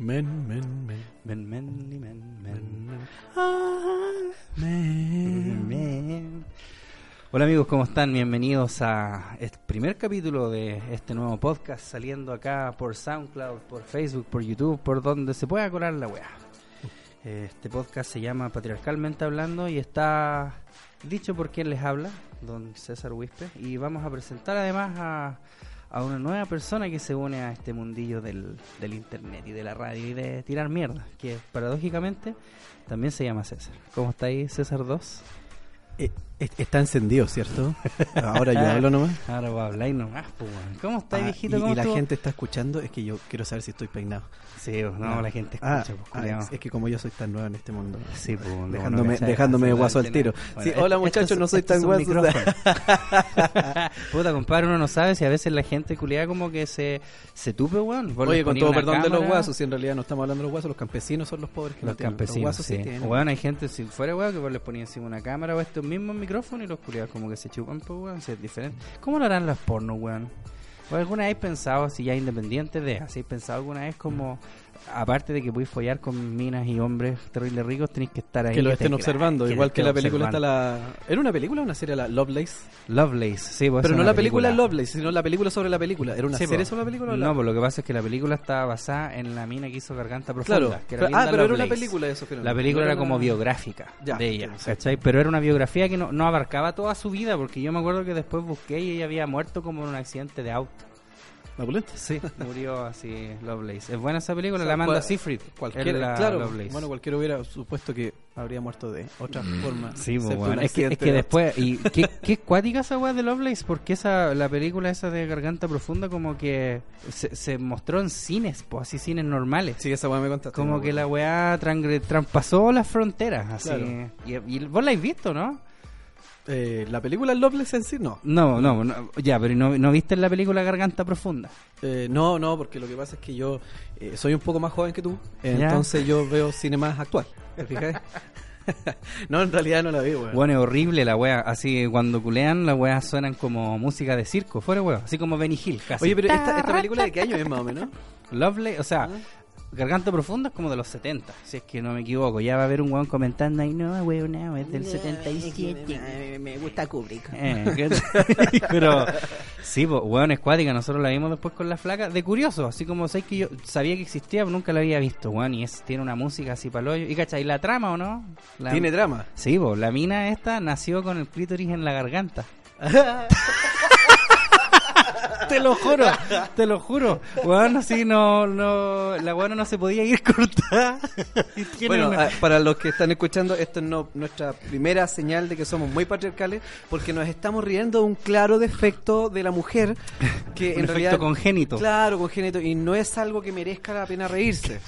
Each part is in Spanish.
Men, men, men. Men, men, y men, men. Men. Men. Hola amigos, ¿cómo están? Bienvenidos a este primer capítulo de este nuevo podcast saliendo acá por SoundCloud, por Facebook, por YouTube, por donde se pueda colar la weá. Este podcast se llama Patriarcalmente Hablando y está dicho por quien les habla, don César Wispe, y vamos a presentar además a, a una nueva persona que se une a este mundillo del, del internet y de la radio y de tirar mierda, que paradójicamente también se llama César. ¿Cómo está ahí César 2? Eh, eh, está encendido, ¿cierto? Ahora yo hablo nomás. Ahora va a hablar nomás, pues. ¿Cómo está, Ah, viejito? y, ¿Cómo y la gente está escuchando, es que yo quiero saber si estoy peinado. Sí, no, No. la gente Ah, escucha, pues, ah, es, es que como yo soy tan nuevo en este mundo. Sí, pues, dejándome no, dejándome de guaso al tiro. Sí, hola muchachos, no soy tan guaso. Puta, compadre, uno no sabe si a veces la gente culiada como que se, se tupe, weón. Vos Oye, con todo perdón de los guasos, si en realidad no estamos hablando de los guasos, los campesinos son los pobres que Los no tienen. campesinos, guasos sí. tienen. Hay gente, si fuera weón, que vos les ponías encima una cámara o estos mismos micrófonos y los culiados como que se chupan, pues weón, si es diferente. ¿Cómo lo harán las pornos, weón? ¿O alguna vez pensado, así ya independiente de, así pensado alguna vez como, aparte de que a follar con minas y hombres terribles ricos, tenéis que estar ahí. que lo estén observando, que igual que la película está la... ¿Era una película o una serie la Lovelace? Lovelace, sí, pues Pero no una la película, Lovelace, sino la película sobre la película. ¿Era una Sí, serie po. sobre la película o la- No, pues lo que pasa es que la película estaba basada en la mina que hizo Garganta Profunda. Claro. que era ah, pero era una película eso, La película era una- como biográfica Ya, de ella, sí. ¿cachai? Pero era una biografía que no, no abarcaba toda su vida, porque yo me acuerdo que después busqué y ella había muerto como en un accidente de auto. ¿La pulenta? Sí, murió así Lovelace. Es buena esa película, O sea, la Amanda cual- Seyfried. Cualquiera, claro, Lovelace. bueno, cualquiera hubiera supuesto que habría muerto de otra forma. Sí, pues, bueno. un es, que, es que de después, y qué, qué cuática esa weá de Lovelace, porque esa, la película esa de Garganta Profunda como que se, se mostró en cines, pues así cines normales. Sí, esa weá me contaste. Como que la weá traspasó las fronteras, así. Claro. Y, y vos la habéis visto, ¿no? Eh, ¿La película Loveless en sí? No. No, no, no, ya, pero ¿no, ¿no viste la película Garganta Profunda? Eh, no, no, porque lo que pasa es que yo eh, soy un poco más joven que tú, eh, entonces yo veo cine más actual. ¿Te fijas? no, en realidad no la vi, weón. Bueno, es horrible la weá, así cuando culean las weas suenan como música de circo, fuera weá, así como Benny Hill, casi. Oye, pero esta, esta película de qué año es más o menos? Lovely, o sea, Ah. Garganta Profunda es como de los 70, si es que no me equivoco. Ya va a haber un weón comentando ahí, no, weón, no, es del 77. Me gusta Kubrick. Eh, ¿qué- pero sí, pues, weón, es cuática. Nosotros la vimos después con la flaca. De curioso, así como sé que yo sabía que existía, pero nunca la había visto, weón. Y es, tiene una música así para ¿Y cachai? ¿La trama o no? La- Tiene drama. Sí, pues, la mina esta nació con el clítoris en la garganta. te lo juro, te lo juro. Weón, así no, no, la weona no se podía ir cortada. Bueno, una- ah, para los que están escuchando, esto es no, nuestra primera señal de que somos muy patriarcales, porque nos estamos riendo de un claro defecto de la mujer que un en efecto realidad congénito. Claro, congénito, y no es algo que merezca la pena reírse.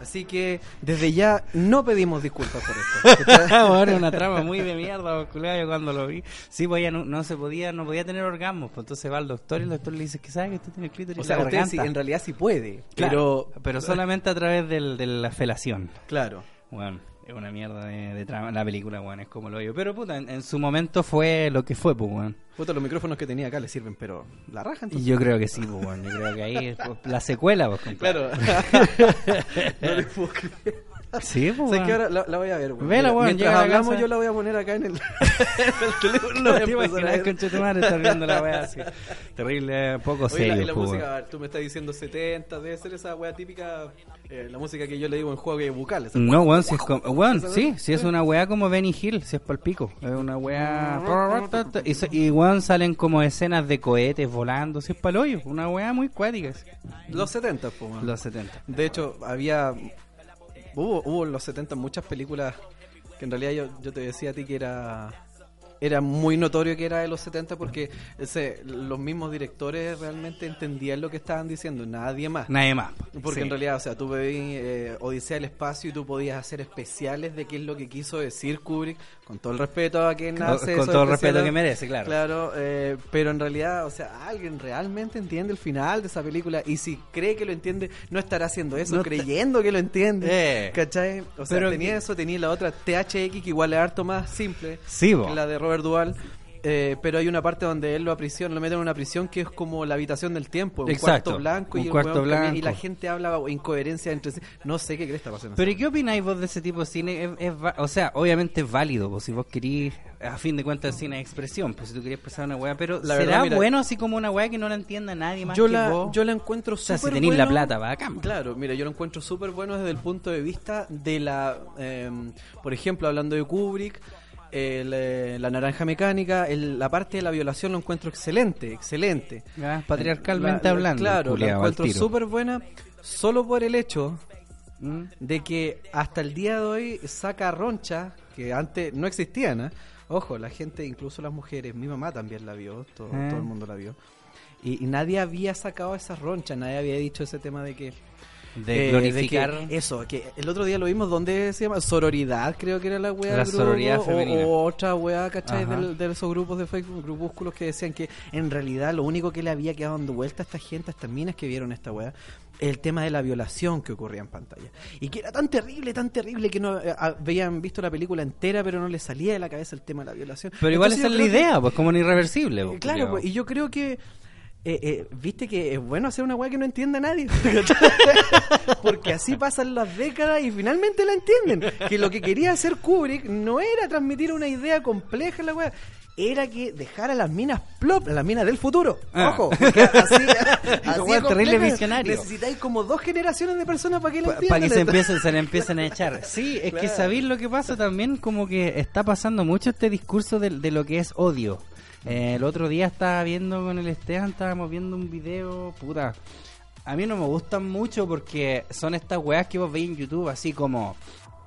Así que desde ya no pedimos disculpas por esto. bueno, una trama muy de mierda, yo cuando lo vi. Sí, pues ella no, no se podía, no podía tener orgasmos, pues entonces va al doctor y el doctor le dice que sabe que usted tiene el clítoris O sea, usted sí, en realidad sí puede, Claro, pero pero solamente a través del, de la felación. claro. Bueno, es una mierda de, de trama. La película, bueno, es como lo digo. Pero puta, en, en su momento fue lo que fue, pues, weón. Puta, los micrófonos que tenía acá le sirven, pero la raja entonces. yo creo que sí, pues, weón. Yo creo que ahí, pues, la secuela, pues, compadre. Claro. no le puedo creer. Sí, pues, ¿Sabes weón. qué? Ahora la, la voy a ver, weón. Vela, weón, Mientras la hablamos, yo la voy a poner acá en el, el teléfono. la a ¿Te imaginas, concha tu madre, estar viendo la wea así? Terrible, poco Oye, la, serio, y la música, a ver, tú me estás diciendo 70, debe ser esa wea típica, eh, la música que yo le digo en juego bucal. esa- No, weón, si es como, weón, sí, si es una weá como Benny Hill, si es palpico, es una weá, y, weón salen como escenas de cohetes volando, si es paloyo, una weá muy cuática. Los 70, pues, los 70. De hecho, había. Hubo, hubo en los 70 muchas películas que en realidad yo, yo te decía a ti que era. Era muy notorio que era de los 70 porque ese, los mismos directores realmente entendían lo que estaban diciendo, nadie más. Nadie más. Porque Sí. en realidad, o sea, tú veías eh, Odisea del Espacio y tú podías hacer especiales de qué es lo que quiso decir Kubrick, con todo el respeto a quien Con- hace con esos todo el respeto que merece, claro. Claro, eh, pero en realidad, o sea, alguien realmente entiende el final de esa película y si cree que lo entiende, no estará haciendo eso, No creyendo que lo entiende. Eh. ¿Cachai? O sea, Pero tenía que- eso, tenía la otra THX que igual es harto más simple Sí, que la de Robert Duvall. eh, pero hay una parte donde él lo aprisiona, lo mete en una prisión que es como la habitación del tiempo, un Exacto, cuarto blanco y un cuarto camina- y blanco. la gente habla incoherencia entre sí. No sé qué crees está pasando. Pero ¿y qué opináis vos de ese tipo de cine? Es- es o sea, obviamente es válido, pues, si vos querís, a fin de cuentas, el cine es expresión, pues si tú querías expresar una weá, pero La ¿será verdad, mira- bueno así como una weá que no la entienda nadie más yo que la, vos? yo la encuentro o sea, súper si tenéis la plata, va acá. Claro, mira, yo lo encuentro súper bueno desde el punto de vista de la, eh, por ejemplo, hablando de Kubrick, eh, la naranja mecánica, el- la parte de la violación lo encuentro excelente, excelente. Patriarcalmente La- la- hablando. Claro, la encuentro súper buena solo por el hecho Mm. de que hasta el día de hoy saca roncha que antes no existían. ¿eh? Ojo, la gente, incluso las mujeres, mi mamá también la vio, todo, Eh. todo el mundo la vio. Y, y nadie había sacado esas ronchas, nadie había dicho ese tema de que... De eh, glorificar. que eso, que el otro día lo vimos donde se llama sororidad, creo que era la weá La grupo, sororidad o- femenina. O, otra weá, ¿cachai? Del- de esos grupos de Facebook, grupúsculos que decían que en realidad lo único que le había quedado dando vuelta a esta gente, a estas minas que vieron esta weá, el tema de la violación que ocurría en pantalla. Y que era tan terrible, tan terrible que no eh, habían visto la película entera, pero no les salía de la cabeza el tema de la violación. Pero igual Entonces esa es la que- idea, pues como en irreversible. pues, Claro, pues, y yo creo que. Eh, eh, Viste que es bueno hacer una weá que no entienda nadie. Porque así pasan las décadas y finalmente la entienden. Que lo que quería hacer Kubrick no era transmitir una idea compleja en la weá. Era que dejara las minas plop, las minas del futuro. Ah. Ojo, porque así, así es terrible visionario. Necesitáis como dos generaciones de personas para que Para entiendan. que se empiecen, se le empiecen a echar. Sí, es que sabéis lo que pasa también, como que está pasando mucho este discurso de, de lo que es odio. Eh, el otro día estaba viendo con el Esteban, estábamos viendo un video, puta. A mí no me gustan mucho porque son estas weas que vos veis en YouTube, así como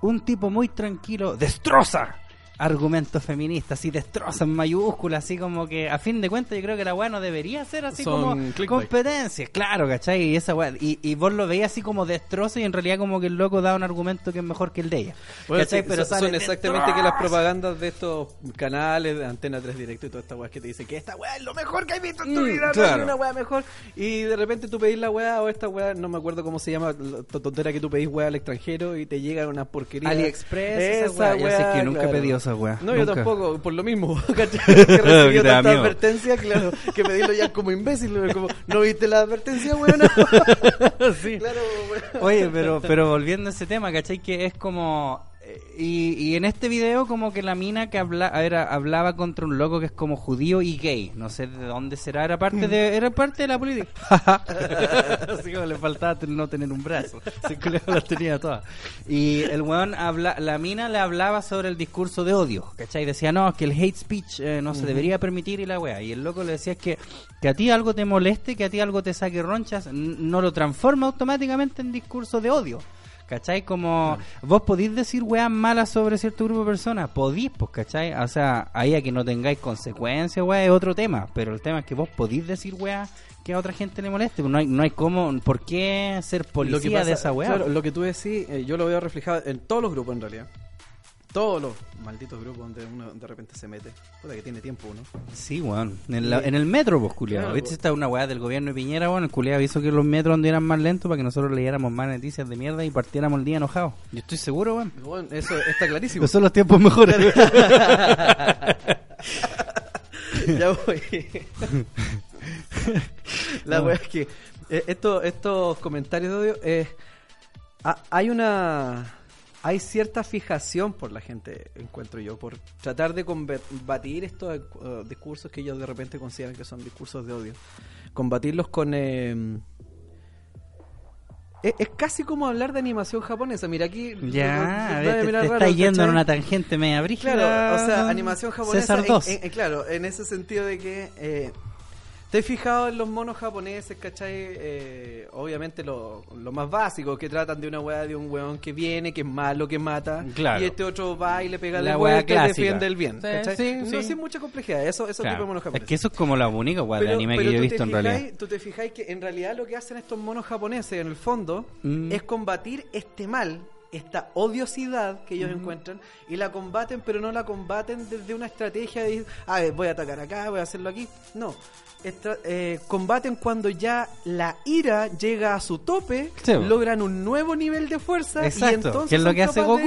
un tipo muy tranquilo, destroza argumentos feministas, y destroza en mayúsculas, así como que a fin de cuentas yo creo que la wea no debería ser así Son como clickbait. competencias, claro, ¿cachai? Y, esa wea, y, y vos lo veías así como destroza y en realidad como que el loco da un argumento que es mejor que el de ella. Bueno, ¿cachai? sí, Pero son, exactamente que las propagandas de estos canales de Antena 3 Directo y todas estas weas que te dicen que esta wea es lo mejor que has visto en tu Mm, vida, no claro. hay una wea mejor. Y de repente tú pedís la wea o esta wea, no me acuerdo cómo se llama, la tontera que tú pedís wea al extranjero y te llega una porquería. AliExpress, esa esa. Yo sé que nunca he claro. pedido esa. No, yo tampoco, por lo mismo. ¿cachai? que Que recibí tanta advertencia, claro, que pedirlo ya como imbécil, como, ¿no viste la advertencia, weona? Sí. claro, weón. Oye, pero, pero volviendo a ese tema, ¿cachai? Que es como... Y, y en este video como que la mina que habla, era, hablaba contra un loco que es como judío y gay. No sé de dónde será, era parte de, era parte de la política. Así como le faltaba no tener un brazo. Así que las tenía todas. Y el weón, habla, la mina le hablaba sobre el discurso de odio. ¿Cachai? Decía, no, que el hate speech eh, no se debería permitir y la wea. Y el loco le decía que, que a ti algo te moleste, que a ti algo te saque ronchas, no lo transforma automáticamente en discurso de odio. ¿Cachai? Como vos podís decir weas malas sobre cierto grupo de personas, podís, pues, ¿cachai? O sea, ahí a que no tengáis consecuencias, wea, es otro tema, pero el tema es que vos podís decir weas que a otra gente le moleste, pues no hay, no hay cómo, ¿por qué ser policía pasa- de esa wea? Claro, lo que tú decís, eh, yo lo veo reflejado en todos los grupos en realidad. Todos los malditos grupos donde uno de repente se mete. Puta que tiene tiempo uno. Sí, weón. En, la- en el metro, pues, culiado. Claro, ¿Viste? pues. Esta es una weá del gobierno de Piñera, weón. El culiado hizo que los metros anduvieran más lentos para que nosotros leyéramos más noticias de mierda y partiéramos el día enojados. Yo estoy seguro, weón. Bueno, eso está clarísimo. Esos son los tiempos mejores. ya voy. La wea es que eh, esto- estos comentarios de odio, eh, ha- hay una. Hay cierta fijación por la gente, encuentro yo, por tratar de combatir estos eh, discursos que ellos de repente consideran que son discursos de odio. Combatirlos con. eh, es, es casi como hablar de animación japonesa. Mira aquí. ya, te, te raro, está yendo en una tangente media brígida. Claro, o sea, animación japonesa. César en- 2. en- en- claro, en ese sentido de que. Eh, ¿Te has fijado en los monos japoneses, cachai? Eh, obviamente lo, lo más básico, que tratan de una weá de un weón que viene, que es malo, que mata, Claro. y este otro va y le pega La weá clásica. defiende el bien. Sí, ¿cachai? sí, no sí. sin mucha complejidad, eso, eso Claro. tipo de monos Es japoneses. que eso es como la única weá de anime que yo he visto en realidad. Tú te fijáis que en realidad lo que hacen estos monos japoneses en el fondo Mm. es combatir este mal, esta odiosidad que ellos encuentran y la combaten, pero no la combaten desde una estrategia de, a ver, voy a atacar acá, voy a hacerlo aquí. No. Estra- eh, combaten cuando ya la ira llega a su tope, Sí, logran un nuevo nivel de fuerza y Exacto, entonces que es lo que hace de Goku.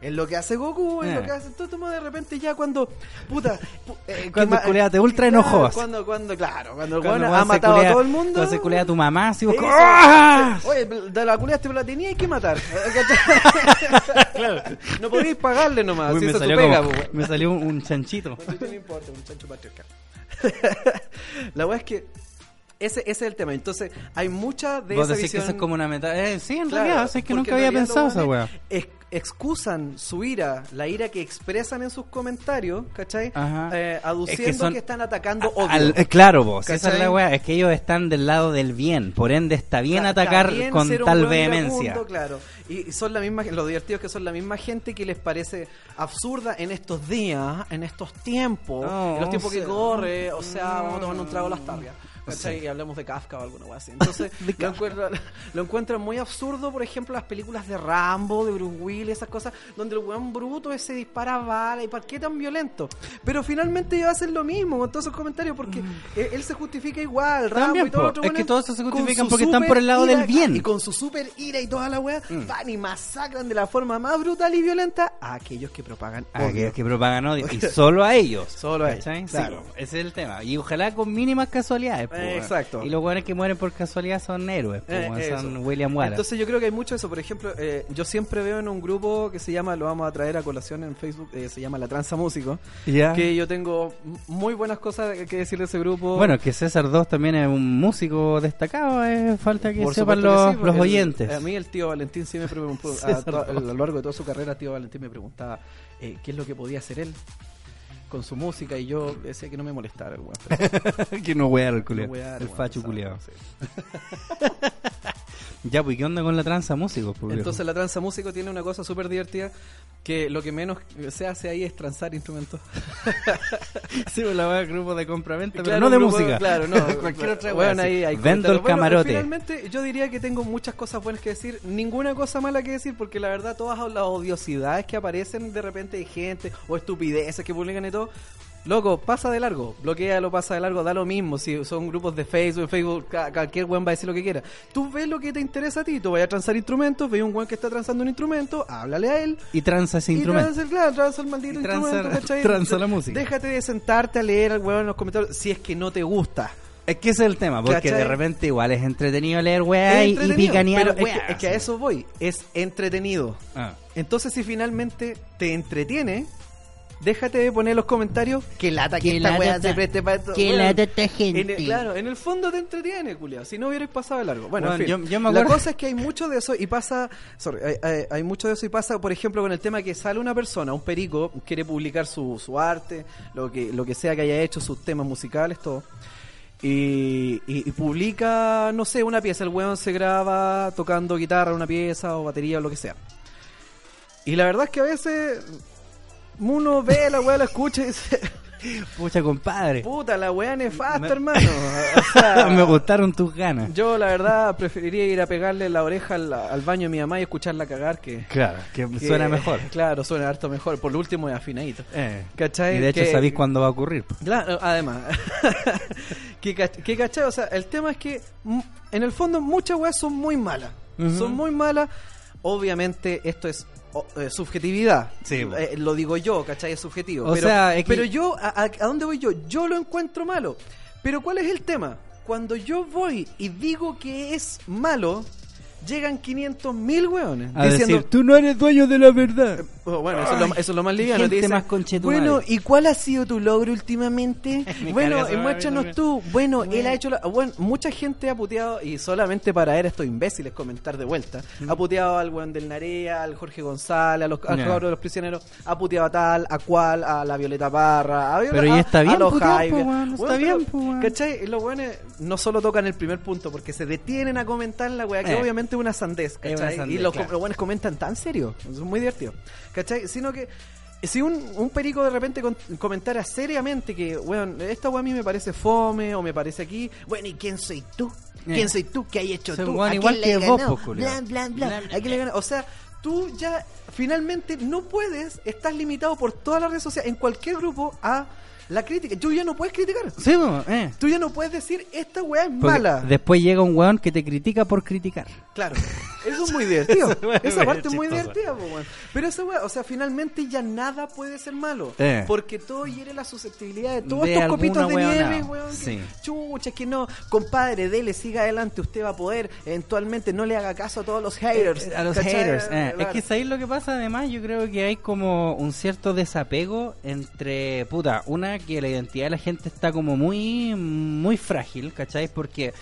Es lo que hace Goku, es Eh. lo que hace todo de repente ya cuando puta pu- eh, Cuando que ma- culeate ultra claro, enojos. Cuando cuando claro, cuando el Cuando weón ha matado culea- a todo el mundo. cuando se culea a tu mamá, así vos ¡Ah! Oye, de la culeaste pero la tenía que matar. ¿cachai? No podéis pagarle nomás. Uy, si me, es tu salió pega, como- weón. me salió un, chanchito. No importa, un chancho patriarcal. La weá es que ese, ese es el tema. Entonces, hay mucha de Vos esa decís que visión... eso es como una meta. Eh, sí, en Claro, realidad, es que nunca había pensado esa weá. ex- excusan su ira, la ira que expresan en sus comentarios, ¿cachai? Ajá. Eh, aduciendo Es que están atacando odio. Al- eh, claro, vos, esa es la weá, es que ellos están del lado del bien, por ende está bien Está- atacar está bien con tal vehemencia. iracundo, claro. Y son la misma, lo divertido es que son la misma gente que les parece absurda en estos días, en estos tiempos, No, en los tiempos sea, que corre, o sea, vamos a tomar un trago a las tarrias. ¿Cachai? Sí. Y hablamos de Kafka o alguna cosa así. Entonces, lo, encuentran muy absurdo, por ejemplo, las películas de Rambo, de Bruce Willis, esas cosas, donde el weón bruto ese dispara balas y ¿para qué tan violento? Pero finalmente ellos hacen lo mismo con todos esos comentarios porque eh, él se justifica igual, Rambo También, y todo otro Es que todos se justifican porque están por el lado del bien. Y con su super ira y toda la weá, Mm. van y masacran de la forma más brutal y violenta a aquellos que propagan A odio. aquellos que propagan odio. Y solo a ellos. Solo a ellos, claro. Sí, ese es el tema. Y ojalá con mínimas casualidades. Eh, exacto. Y los buenos que mueren por casualidad son héroes. po, Eh, son William Wallace. Entonces yo creo que hay mucho de eso. Por ejemplo, eh, yo siempre veo en un grupo que se llama, lo vamos a traer a colación en Facebook, eh, se llama La Tranza Músico, que yo tengo muy buenas cosas que decir de ese grupo. Bueno, que César 2 también es un músico destacado. eh, falta que Por sepan que los, sí, los el- oyentes. a mí el tío Valentín siempre preguntó, a, lo largo de toda su carrera, tío Valentín me preguntaba eh, qué es lo que podía hacer él con su música y yo decía que no me molestara el weón. pero- que no wear el no culiao. wear, el facho culiao. Sí. Ya, pues, ¿qué onda con la tranza músicos? pues, Entonces la tranza músico tiene una cosa súper divertida que lo que menos se hace ahí es transar instrumentos. sí, pues, la wea grupo de compra-venta, pero Claro, no de grupo- música. Claro, no. Cualquier otra Bueno, ahí hay Vendo el. Bueno, camarote. finalmente yo diría que tengo muchas cosas buenas que decir, ninguna cosa mala que decir, porque la verdad todas las odiosidades que aparecen de repente de gente o estupideces que publican y todo. Loco, pasa de largo, bloquea lo pasa de largo, da lo mismo. Si son grupos de Facebook, Facebook, cualquier weón va a decir lo que quiera. Tú ves lo que te interesa a ti, tú vayas a transar instrumentos, ves un weón que está transando un instrumento, háblale a él, Y tranza ese y instrumento. tranza el, claro, tranza el maldito Y tranza- instrumento, ¿cachai? tranza la música. Déjate de sentarte a leer al weón en los comentarios si es que no te gusta. Es que ese es el tema, porque ¿Cachai? de repente igual es entretenido leer weá y, picanear pero es weá. que, es que a eso voy, es entretenido. Ah. Entonces si finalmente te entretiene, déjate de poner en los comentarios que lata que, Que esta weá se preste para esto. que lata esta en gente. el- claro, en el fondo te entretiene, culiao. Si no hubierais pasado de largo. Bueno, en Bueno, fin. yo- yo me La cosa es que hay mucho de eso y pasa. sorry, hay, hay- hay mucho de eso y pasa, por ejemplo, con el tema que sale una persona, un perico, quiere publicar su, su arte, lo que, lo que sea que haya hecho, sus temas musicales, todo. Y, y- y publica, no sé, una pieza. El weón se graba tocando guitarra, una pieza o batería o lo que sea. Y la verdad es que a veces uno ve la weá, la escucha y dice, Pucha, compadre. puta, la weá nefasta, Me- hermano. O sea, Me gustaron tus ganas. yo la verdad preferiría ir a pegarle la oreja al, al baño de mi mamá y escucharla cagar que... Claro, que, que- suena mejor. Claro, suena harto mejor. Por lo último es afinadito. Eh. ¿Cachai? Y de hecho Que- sabéis cuándo va a ocurrir. Claro, además. que, cach- que cachai, o sea, el tema es que mm, en el fondo muchas weas son muy malas. Son muy malas. Obviamente esto es o- eh, subjetividad. Sí, bo. Eh, lo digo yo, ¿cachai? Es subjetivo. O pero, sea, es que- pero yo, a, a- ¿a dónde voy yo? Yo lo encuentro malo. Pero ¿cuál es el tema? Cuando yo voy y digo que es malo, llegan 500 mil weones. A diciendo, decir, tú no eres dueño de la verdad. Oh, bueno, eso es, lo, eso es lo más liviano. gente te dicen, más. Bueno, ¿y cuál ha sido tu logro últimamente? Me bueno, muéstranos tú. Bueno, él ha hecho... la- bueno, mucha gente ha puteado, y solamente para ver a estos imbéciles comentar de vuelta, ha puteado al weón del Narea, al Jorge González, a los, al de los prisioneros, ha puteado a tal, a cual, a la Violeta Parra, a Viola- Pero y a- está a bien los po, weón, está bien, pero, po, weón. ¿Cachai? Los weones no solo tocan el primer punto, porque se detienen a comentar la weá, que Eh. obviamente una sandez, una ¿cachai? sandez, y los, claro. los weones comentan tan serio, es muy divertido, ¿cachai? Sino que si un, un perico de repente con- comentara seriamente que, weón, esta weá a mí me parece fome o me parece aquí, bueno, ¿y quién soy tú? ¿Quién Eh. soy tú? ¿Qué hay hecho tú? weón ¿A igual que vos. Bla, bla, bla. Bla, bla, ¿A quién le? O sea, tú ya finalmente no puedes, estás limitado por todas las redes sociales, en cualquier grupo, a la crítica. Tú ya no puedes criticar. Sí, po, eh. Tú ya no puedes decir, esta weá es Porque mala. Después llega un weón que te critica por criticar. Claro, eso es muy divertido. Esa parte es muy divertida, po, weón. Pero esa weá, o sea, finalmente ya nada puede ser malo. Eh. Porque todo hiere la susceptibilidad de todos De estos copitos de nieve, weón. que- Sí. Chucha, es que no, compadre, dele, siga adelante, usted va a poder. Eventualmente no le haga caso a todos los haters. Eh, a los ¿cachai? haters. eh. Claro. Es que sabéis lo que pasa además, yo creo que hay como un cierto desapego entre, puta, una que la identidad de la gente está como muy, muy frágil, ¿cachai? Porque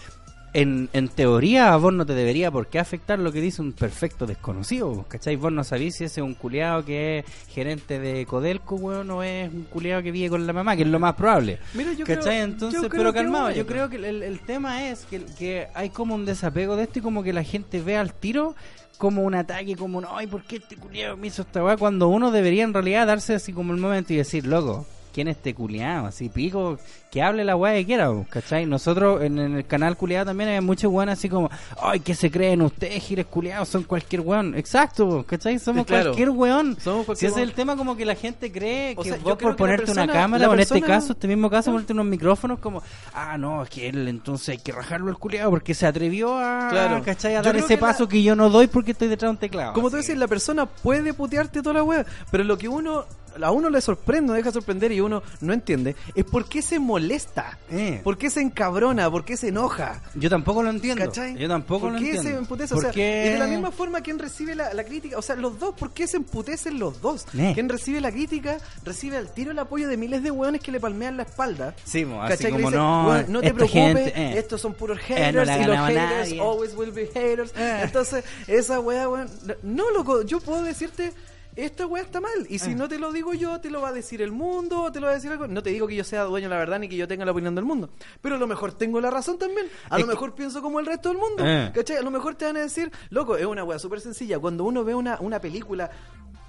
en, en teoría a vos no te debería por qué afectar lo que dice un perfecto desconocido, ¿cachai? Vos no sabís si ese es un culiado que es gerente de Codelco, weón, o es un culiado que vive con la mamá, que es lo más probable. Mira, yo ¿Cachai? creo- Entonces, yo creo pero que calmado, yo creo que el, el tema es que, que hay como un desapego de esto y como que la gente ve al tiro como un ataque, como un, ay, ¿por qué este culiado me hizo esta weá? Cuando uno debería en realidad darse así como el momento y decir, loco, ¿quién es este culiado? Así pico, que hable la weá que quiera, ¿cachai? Nosotros en, en el canal culiado también hay muchos weones así como, ay, ¿qué se creen ustedes, giles culiados? Son cualquier weón. Exacto, ¿cachai? Somos Claro. cualquier weón. Somos Si ese es el tema como que la gente cree O que sea, yo vos por ponerte una cámara o en este caso este mismo caso ponerte unos micrófonos como ah no es que él entonces hay que rajarlo el culiado porque se atrevió a Claro. ¿cachai? a Yo dar ese que la- paso que yo no doy porque estoy detrás de un teclado Como tú Así. decís, la persona puede putearte toda la wea, pero lo que uno a uno le sorprende, no deja sorprender y uno no entiende, es por qué se molesta, Eh. por qué se encabrona, por qué se enoja. yo tampoco lo entiendo ¿Cachai? yo tampoco ¿Por lo qué entiendo se emputece? O sea, y de la misma forma, quien recibe la, la crítica? O sea, los dos, ¿por qué se emputecen los dos? Eh. Quien recibe la crítica recibe al tiro el apoyo de miles de hueones que le palmean la espalda. Sí, mo, así como, dicen, no, "Weón, no te preocupes, gente, eh. estos son puros Eh, haters no y los haters nadie. always will be haters. Eh. Entonces, esa wea, weón, no, loco, yo puedo decirte, esta wea está mal. Y si Eh. no te lo digo yo, te lo va a decir el mundo, te lo va a decir algo. No te digo que yo sea dueño de la verdad ni que yo tenga la opinión del mundo. Pero a lo mejor tengo la razón también. A Es lo que- mejor pienso como el resto del mundo. Eh. ¿Cachai? A lo mejor te van a decir, loco, es una wea súper sencilla. Cuando uno ve una, una película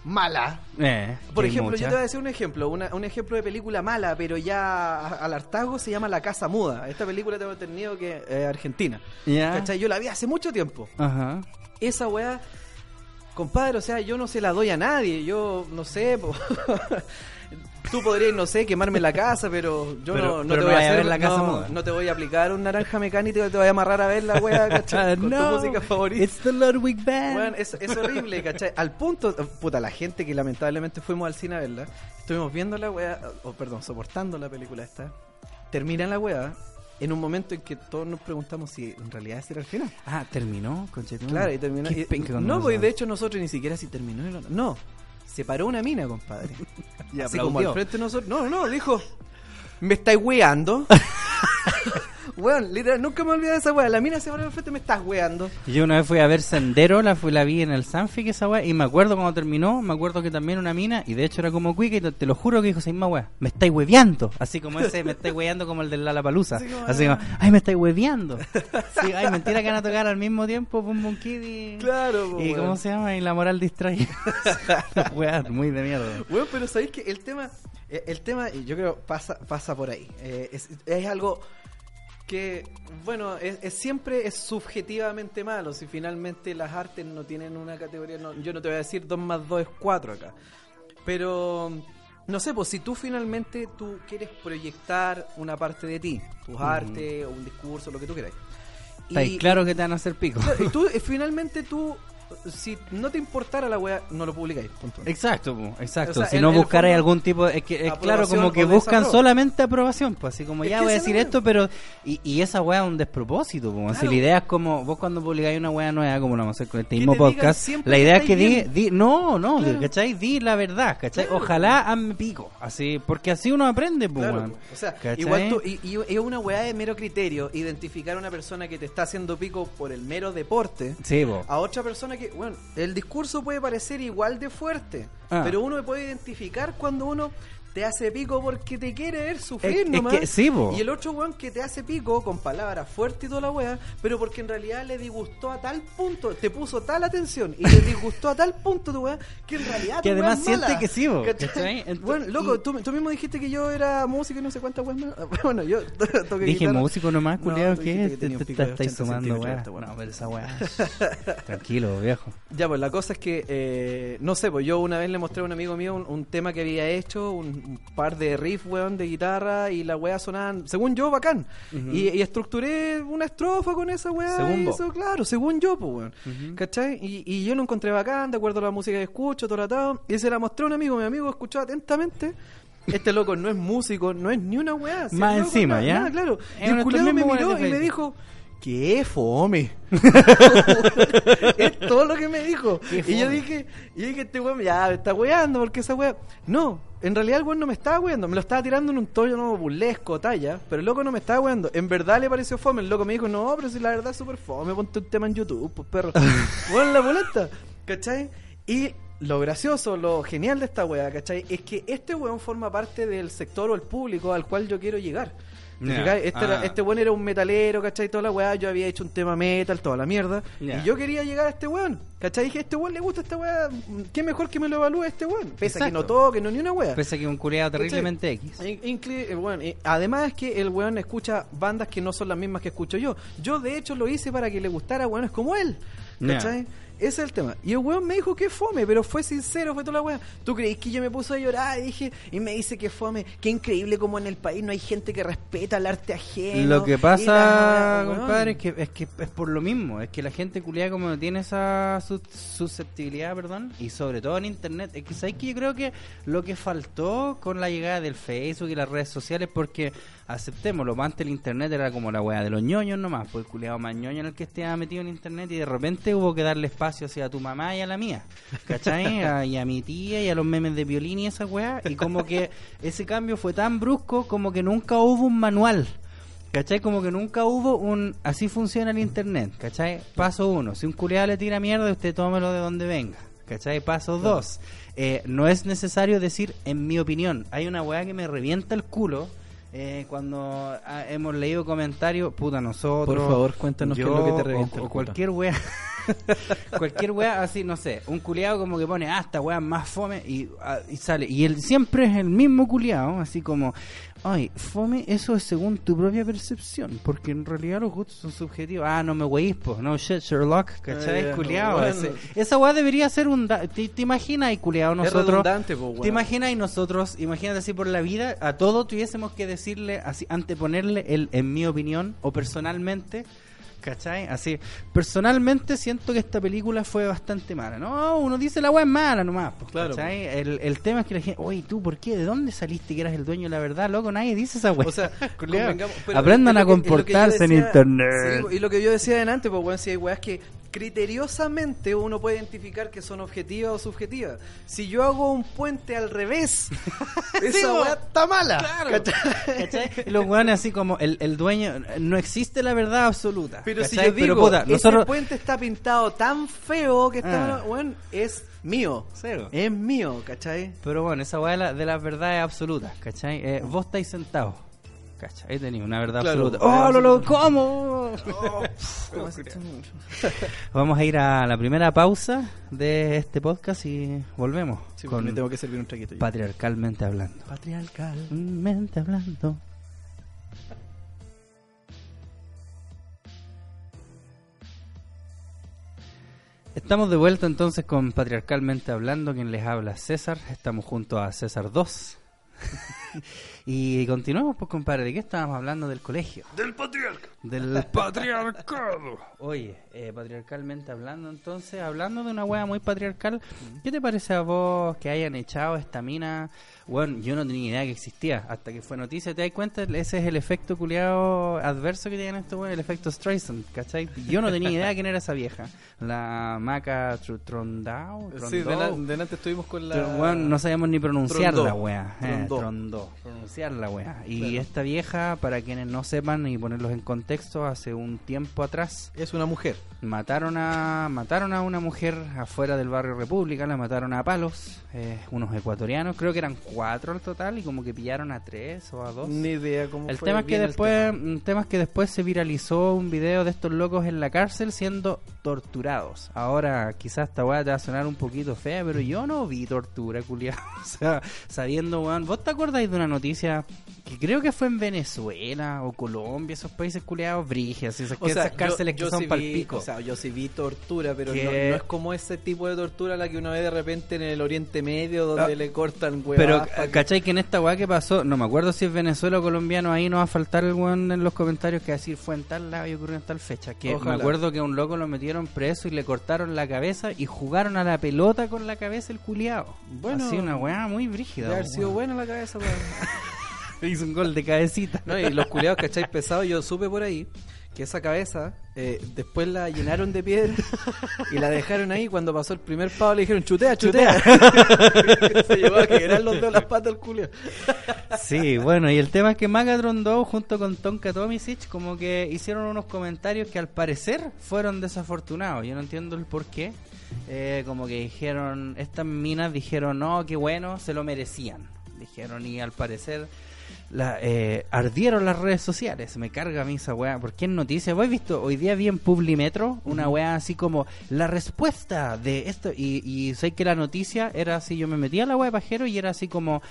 mala, Eh, por que ejemplo, muchas. yo te voy a decir un ejemplo, una- un ejemplo de película mala, pero ya al hartazgo se llama La Casa Muda. Esta película tengo entendido que es argentina. Ya. ¿Cachai? Yo la vi hace mucho tiempo. ajá Esa weá, compadre, o sea, yo no se la doy a nadie. Yo no sé, po. tú podrías, no sé, quemarme la casa, pero yo Pero- no, no pero te voy a hacer la casa no, muda. no te voy a aplicar un naranja mecánico y te voy a amarrar a ver la weá, ¿cachai? Con tu música favorita. it's the Ludwig Band es, es horrible, ¿cachai? Al punto, puta, la gente que lamentablemente fuimos al cine a verla, estuvimos viendo la weá, o perdón, soportando la película esta, termina la weá, en un momento en que todos nos preguntamos si en realidad ese era el final. ah terminó conchetumare. Claro, y terminó. Y- no, pues de hecho nosotros ni siquiera si terminó. No, se paró una mina, compadre. Y Así como al frente de nosotros. No, no, dijo, ¿me estáis weando? Weón, literal, nunca me olvidé de esa weá. La mina se paró al frente, me estás weando. Yo una vez fui a ver Sendero, la, fui, la vi en el Sanfic esa weá, y me acuerdo cuando terminó, me acuerdo que también una mina, y de hecho era como Cuica, y te, te lo juro que dijo, esa misma weá, me estáis hueveando, así como ese, me estáis hueveando como el del Lala Palusa, Así como, así como, ah. ay, me estáis hueveando. Sí, ay, mentira que van a tocar al mismo tiempo Boom Boom Kid y... Claro, po, ¿Y weón. cómo se llama? Y la moral distraída. Weá, muy de mierda. Bueno, pero sabéis que el tema, eh, el tema, y yo creo, pasa, pasa por ahí. Eh, es, es algo que, bueno, es, es siempre es subjetivamente malo. Si finalmente las artes no tienen una categoría, no- yo no te voy a decir 2 más 2 es 4 acá. Pero, no sé, pues si tú finalmente tú quieres proyectar una parte de ti, tus artes o un discurso, lo que tú quieras. Está ahí claro que te van a hacer pico. Y tú, finalmente tú, si no te importara la weá, no lo publicáis. punto. Exacto, po, exacto. O sea, si no buscarais algún tipo, es que es claro como que buscan solamente aprobación, pues así como Es ya voy a decir esto, pero y, y esa weá es un despropósito, si Claro. la idea es como vos cuando publicáis una weá nueva, como lo vamos a hacer con este mismo podcast, la idea es que di, di- no, no, Claro. ¿cachai? Di la verdad, ¿cachai? Claro. Ojalá hazme pico, así, porque así uno aprende, pues, o sea, ¿Cachai? igual tú, y, y es una weá de mero criterio identificar a una persona que te está haciendo pico por el mero deporte Sí, po. a otra persona que, bueno, el discurso puede parecer igual de fuerte, Ah. pero uno puede identificar cuando uno te hace pico porque te quiere ver sufrir Es- es nomás. que sí. Y el otro weón que te hace pico con palabras fuertes y toda la weá, pero porque en realidad le disgustó a tal punto, te puso tal atención y le disgustó a tal punto tu weá, que en realidad Que tu además es siente mala. que sí, Bueno, loco, y- tú, tú mismo dijiste que yo era músico y no sé cuántas weas más. Bueno, yo toqué Dije guitarra. músico nomás, No, culiado, tú ¿qué es? que Te, tenía un te- pico te de estáis 80 sumando, weá. No, pero esa weá. Tranquilo, viejo. Ya, pues la cosa es que, eh, no sé, pues yo una vez le mostré a un amigo mío un, un tema que había hecho, un, un par de riffs, weón, de guitarra, y la weá sonaban, según yo, bacán. y, y estructuré una estrofa con esa weá. Según eso, claro, según yo, pues, weón. ¿Cachai? Y, y yo lo encontré bacán, de acuerdo a la música que escucho, todo atado, y se la mostré a un amigo, mi amigo escuchó atentamente. Este loco no es músico, no es ni una weá. Más loco encima, nada, ¿ya? nada, claro. Es Y el me miró y me dijo, ¡qué fome! es todo lo que me dijo. Y yo dije, y dije, este weón ya me está weando porque esa weá. No, en realidad el weón no me estaba weando, me lo estaba tirando en un tono no, burlesco, talla, pero el loco no me estaba weando. En verdad le pareció fome. El loco me dijo, no, pero si la verdad es súper fome, ponte un tema en YouTube, pues perro. bueno, la boleta, ¿cachai? Y lo gracioso, lo genial de esta weá, ¿cachai? Es que este weón forma parte del sector o el público al cual yo quiero llegar. Este, Ah. este weón era un metalero, ¿cachai? Toda la weá, yo había hecho un tema metal, toda la mierda. Y yo quería llegar a este weón, ¿cachai? Dije, a este weón le gusta esta weá, qué mejor que me lo evalúe este weón. Pese a que no Exacto. toque, no ni una weá. Pese a que un culiado terriblemente X. Incli- eh, bueno, eh, además es que el weón escucha bandas que no son las mismas que escucho yo. Yo de hecho lo hice para que le gustara a weones como él. ¿Cachai? Ese es el tema. Y el weón me dijo que fome, pero fue sincero, fue toda la weá. ¿Tú creís que yo me puse a llorar? Y dije, y me dice que fome. Qué increíble como en el país no hay gente que respeta el arte ajeno. Lo que pasa, la compadre, es que, es que es por lo mismo. Es que la gente culiada como no tiene esa sus- susceptibilidad, perdón, y sobre todo en internet. Es que sabes que yo creo que lo que faltó con la llegada del Facebook y las redes sociales, porque aceptémoslo, antes el internet era como la weá de los ñoños nomás, pues el culiado más ñoño en el que estaba metido en internet y de repente hubo que darle espacio hacia tu mamá y a la mía, ¿cachai? A- y a mi tía y a los memes de violín y esa weá, y como que ese cambio fue tan brusco como que nunca hubo un manual. ¿Cachai? Como que nunca hubo un... Así funciona el internet, ¿cachai? Paso uno, si un culiado le tira mierda, usted tómelo de donde venga. ¿Cachai? Paso dos, eh, no es necesario decir, en mi opinión, hay una weá que me revienta el culo eh, cuando ah, hemos leído comentarios, puta, nosotros... Por favor, cuéntanos qué es lo que te revienta o- el o culo. cualquier weá... cualquier weá así, no sé, un culiado como que pone, ah, esta weá es más fome y, ah, y sale. Y él siempre es el mismo culiado, así como, ay, fome, eso es según tu propia percepción, porque en realidad los gustos son subjetivos. Ah, no me weís, po, no shit, Sherlock, ¿cachai? Ya, culiado. bueno. ese- esa weá debería ser un... da- ¿Te, te imaginas, y culiado, Es nosotros... redundante, po. ¿Te imaginas y nosotros, imagínate así por la vida, a todo tuviésemos que decirle, así, anteponerle el, en mi opinión, o personalmente, ¿cachai? Así, personalmente siento que esta película fue bastante mala. No, uno dice la weá es mala nomás, pues, Claro, ¿cachai? El, el tema es que la gente, oye, ¿tú por qué? ¿De dónde saliste que eras el dueño de la verdad? Loco, nadie dice esa weá. O sea, pero Aprendan a comportarse en internet. Sí, pues, y lo que yo decía delante, pues bueno, si hay weas que criteriosamente uno puede identificar que son objetivas o subjetivas. Si yo hago un puente al revés, esa wea está mala. Claro. ¿cachai? Los weones así como el, el dueño, no existe la verdad absoluta. Pero si yo digo, Pero, puta, ese puente está pintado tan feo que está, Ah. bueno, es mío. Cero. Es mío, ¿cachai? Pero bueno, esa weá de, la- de las verdades absolutas, ¿cachai? Eh, vos estáis sentados, ¿cachai? Ahí tenéis una verdad Claro, absoluta. ¡Oh, lo, lo, absoluta. cómo! ¿Cómo se llama? Vamos a ir a la primera pausa de este podcast y volvemos Sí, con porque me tengo que servir un traguito. yo. Patriarcalmente Hablando. Patriarcalmente Hablando. Estamos de vuelta entonces con Patriarcalmente Hablando, quien les habla César. Estamos junto a César 2. y continuamos, pues, compadre. ¿De qué estábamos hablando? Del colegio. Del patriarca. Del patriarcado. Oye, eh, patriarcalmente hablando, entonces, hablando de una wea muy patriarcal, ¿qué te parece a vos que hayan echado esta mina? Bueno, yo no tenía idea que existía hasta que fue noticia. ¿Te das cuenta? Ese es el efecto culiado adverso que tienen estos weones, el efecto Streisand, ¿cachai? Yo no tenía idea quién era esa vieja. La Maca Tr- Trondao. Sí, de delante estuvimos con la. Pero, weón, no sabíamos ni pronunciar Trondó. la wea. Eh, Trondó. Trondó. La wea. Y Claro. esta vieja, para quienes no sepan y ponerlos en contexto, hace un tiempo atrás Es una mujer. mataron a mataron a una mujer afuera del barrio República, la mataron a palos, eh, unos ecuatorianos, creo que eran cuatro al total y como que pillaron a tres o a dos. Ni idea cómo El fue tema es que el después, tema. un tema es que después se viralizó un video de estos locos en la cárcel siendo torturados. Ahora quizás esta weá te va a sonar un poquito fea, pero yo no vi tortura, culiado. O sea, sabiendo, weón, ¿vos te acordáis de una noticia Yeah. Que creo que fue en Venezuela o Colombia, esos países culiados brígidos, esas, O sea, esas cárceles yo, que yo son sí vi- palpico? O sea, yo sí vi tortura, pero Que- no, no es como ese tipo de tortura la que uno ve de repente en el Oriente Medio donde Ah, le cortan huevas. Pero, que- ¿cachai? Que en esta weá que pasó, no me acuerdo si es Venezuela o colombiano, ahí no va a faltar el weón en los comentarios que decir fue en tal lado y ocurrió en tal fecha. Que Ojalá. me acuerdo que a un loco lo metieron preso y le cortaron la cabeza y jugaron a la pelota con la cabeza el culiao. Bueno, Así una weá muy brígida. Debe haber sido buena la cabeza, weón. Hizo un gol de cabecita. No, y los culiados, ¿cachai? Pesados, yo supe por ahí que esa cabeza eh, después la llenaron de piedra y la dejaron ahí. Cuando pasó el primer pavo le dijeron, chutea, chutea. Se llevó a quebrar los dedos las patas al culiao. Sí, bueno, y el tema es que Magatron 2 junto con Tonka Tomisic como que hicieron unos comentarios que al parecer fueron desafortunados. Yo no entiendo el por qué. Eh, como que dijeron, estas minas dijeron, no, qué bueno, se lo merecían. Dijeron, y al parecer la, eh, ardieron las redes sociales. Me carga a mí esa weá. Porque en noticias, ¿vos visto? Hoy día vi en Publimetro una weá así como la respuesta de esto. Y, y sé que la noticia era así. Yo me metí a la weá de pajero y era así como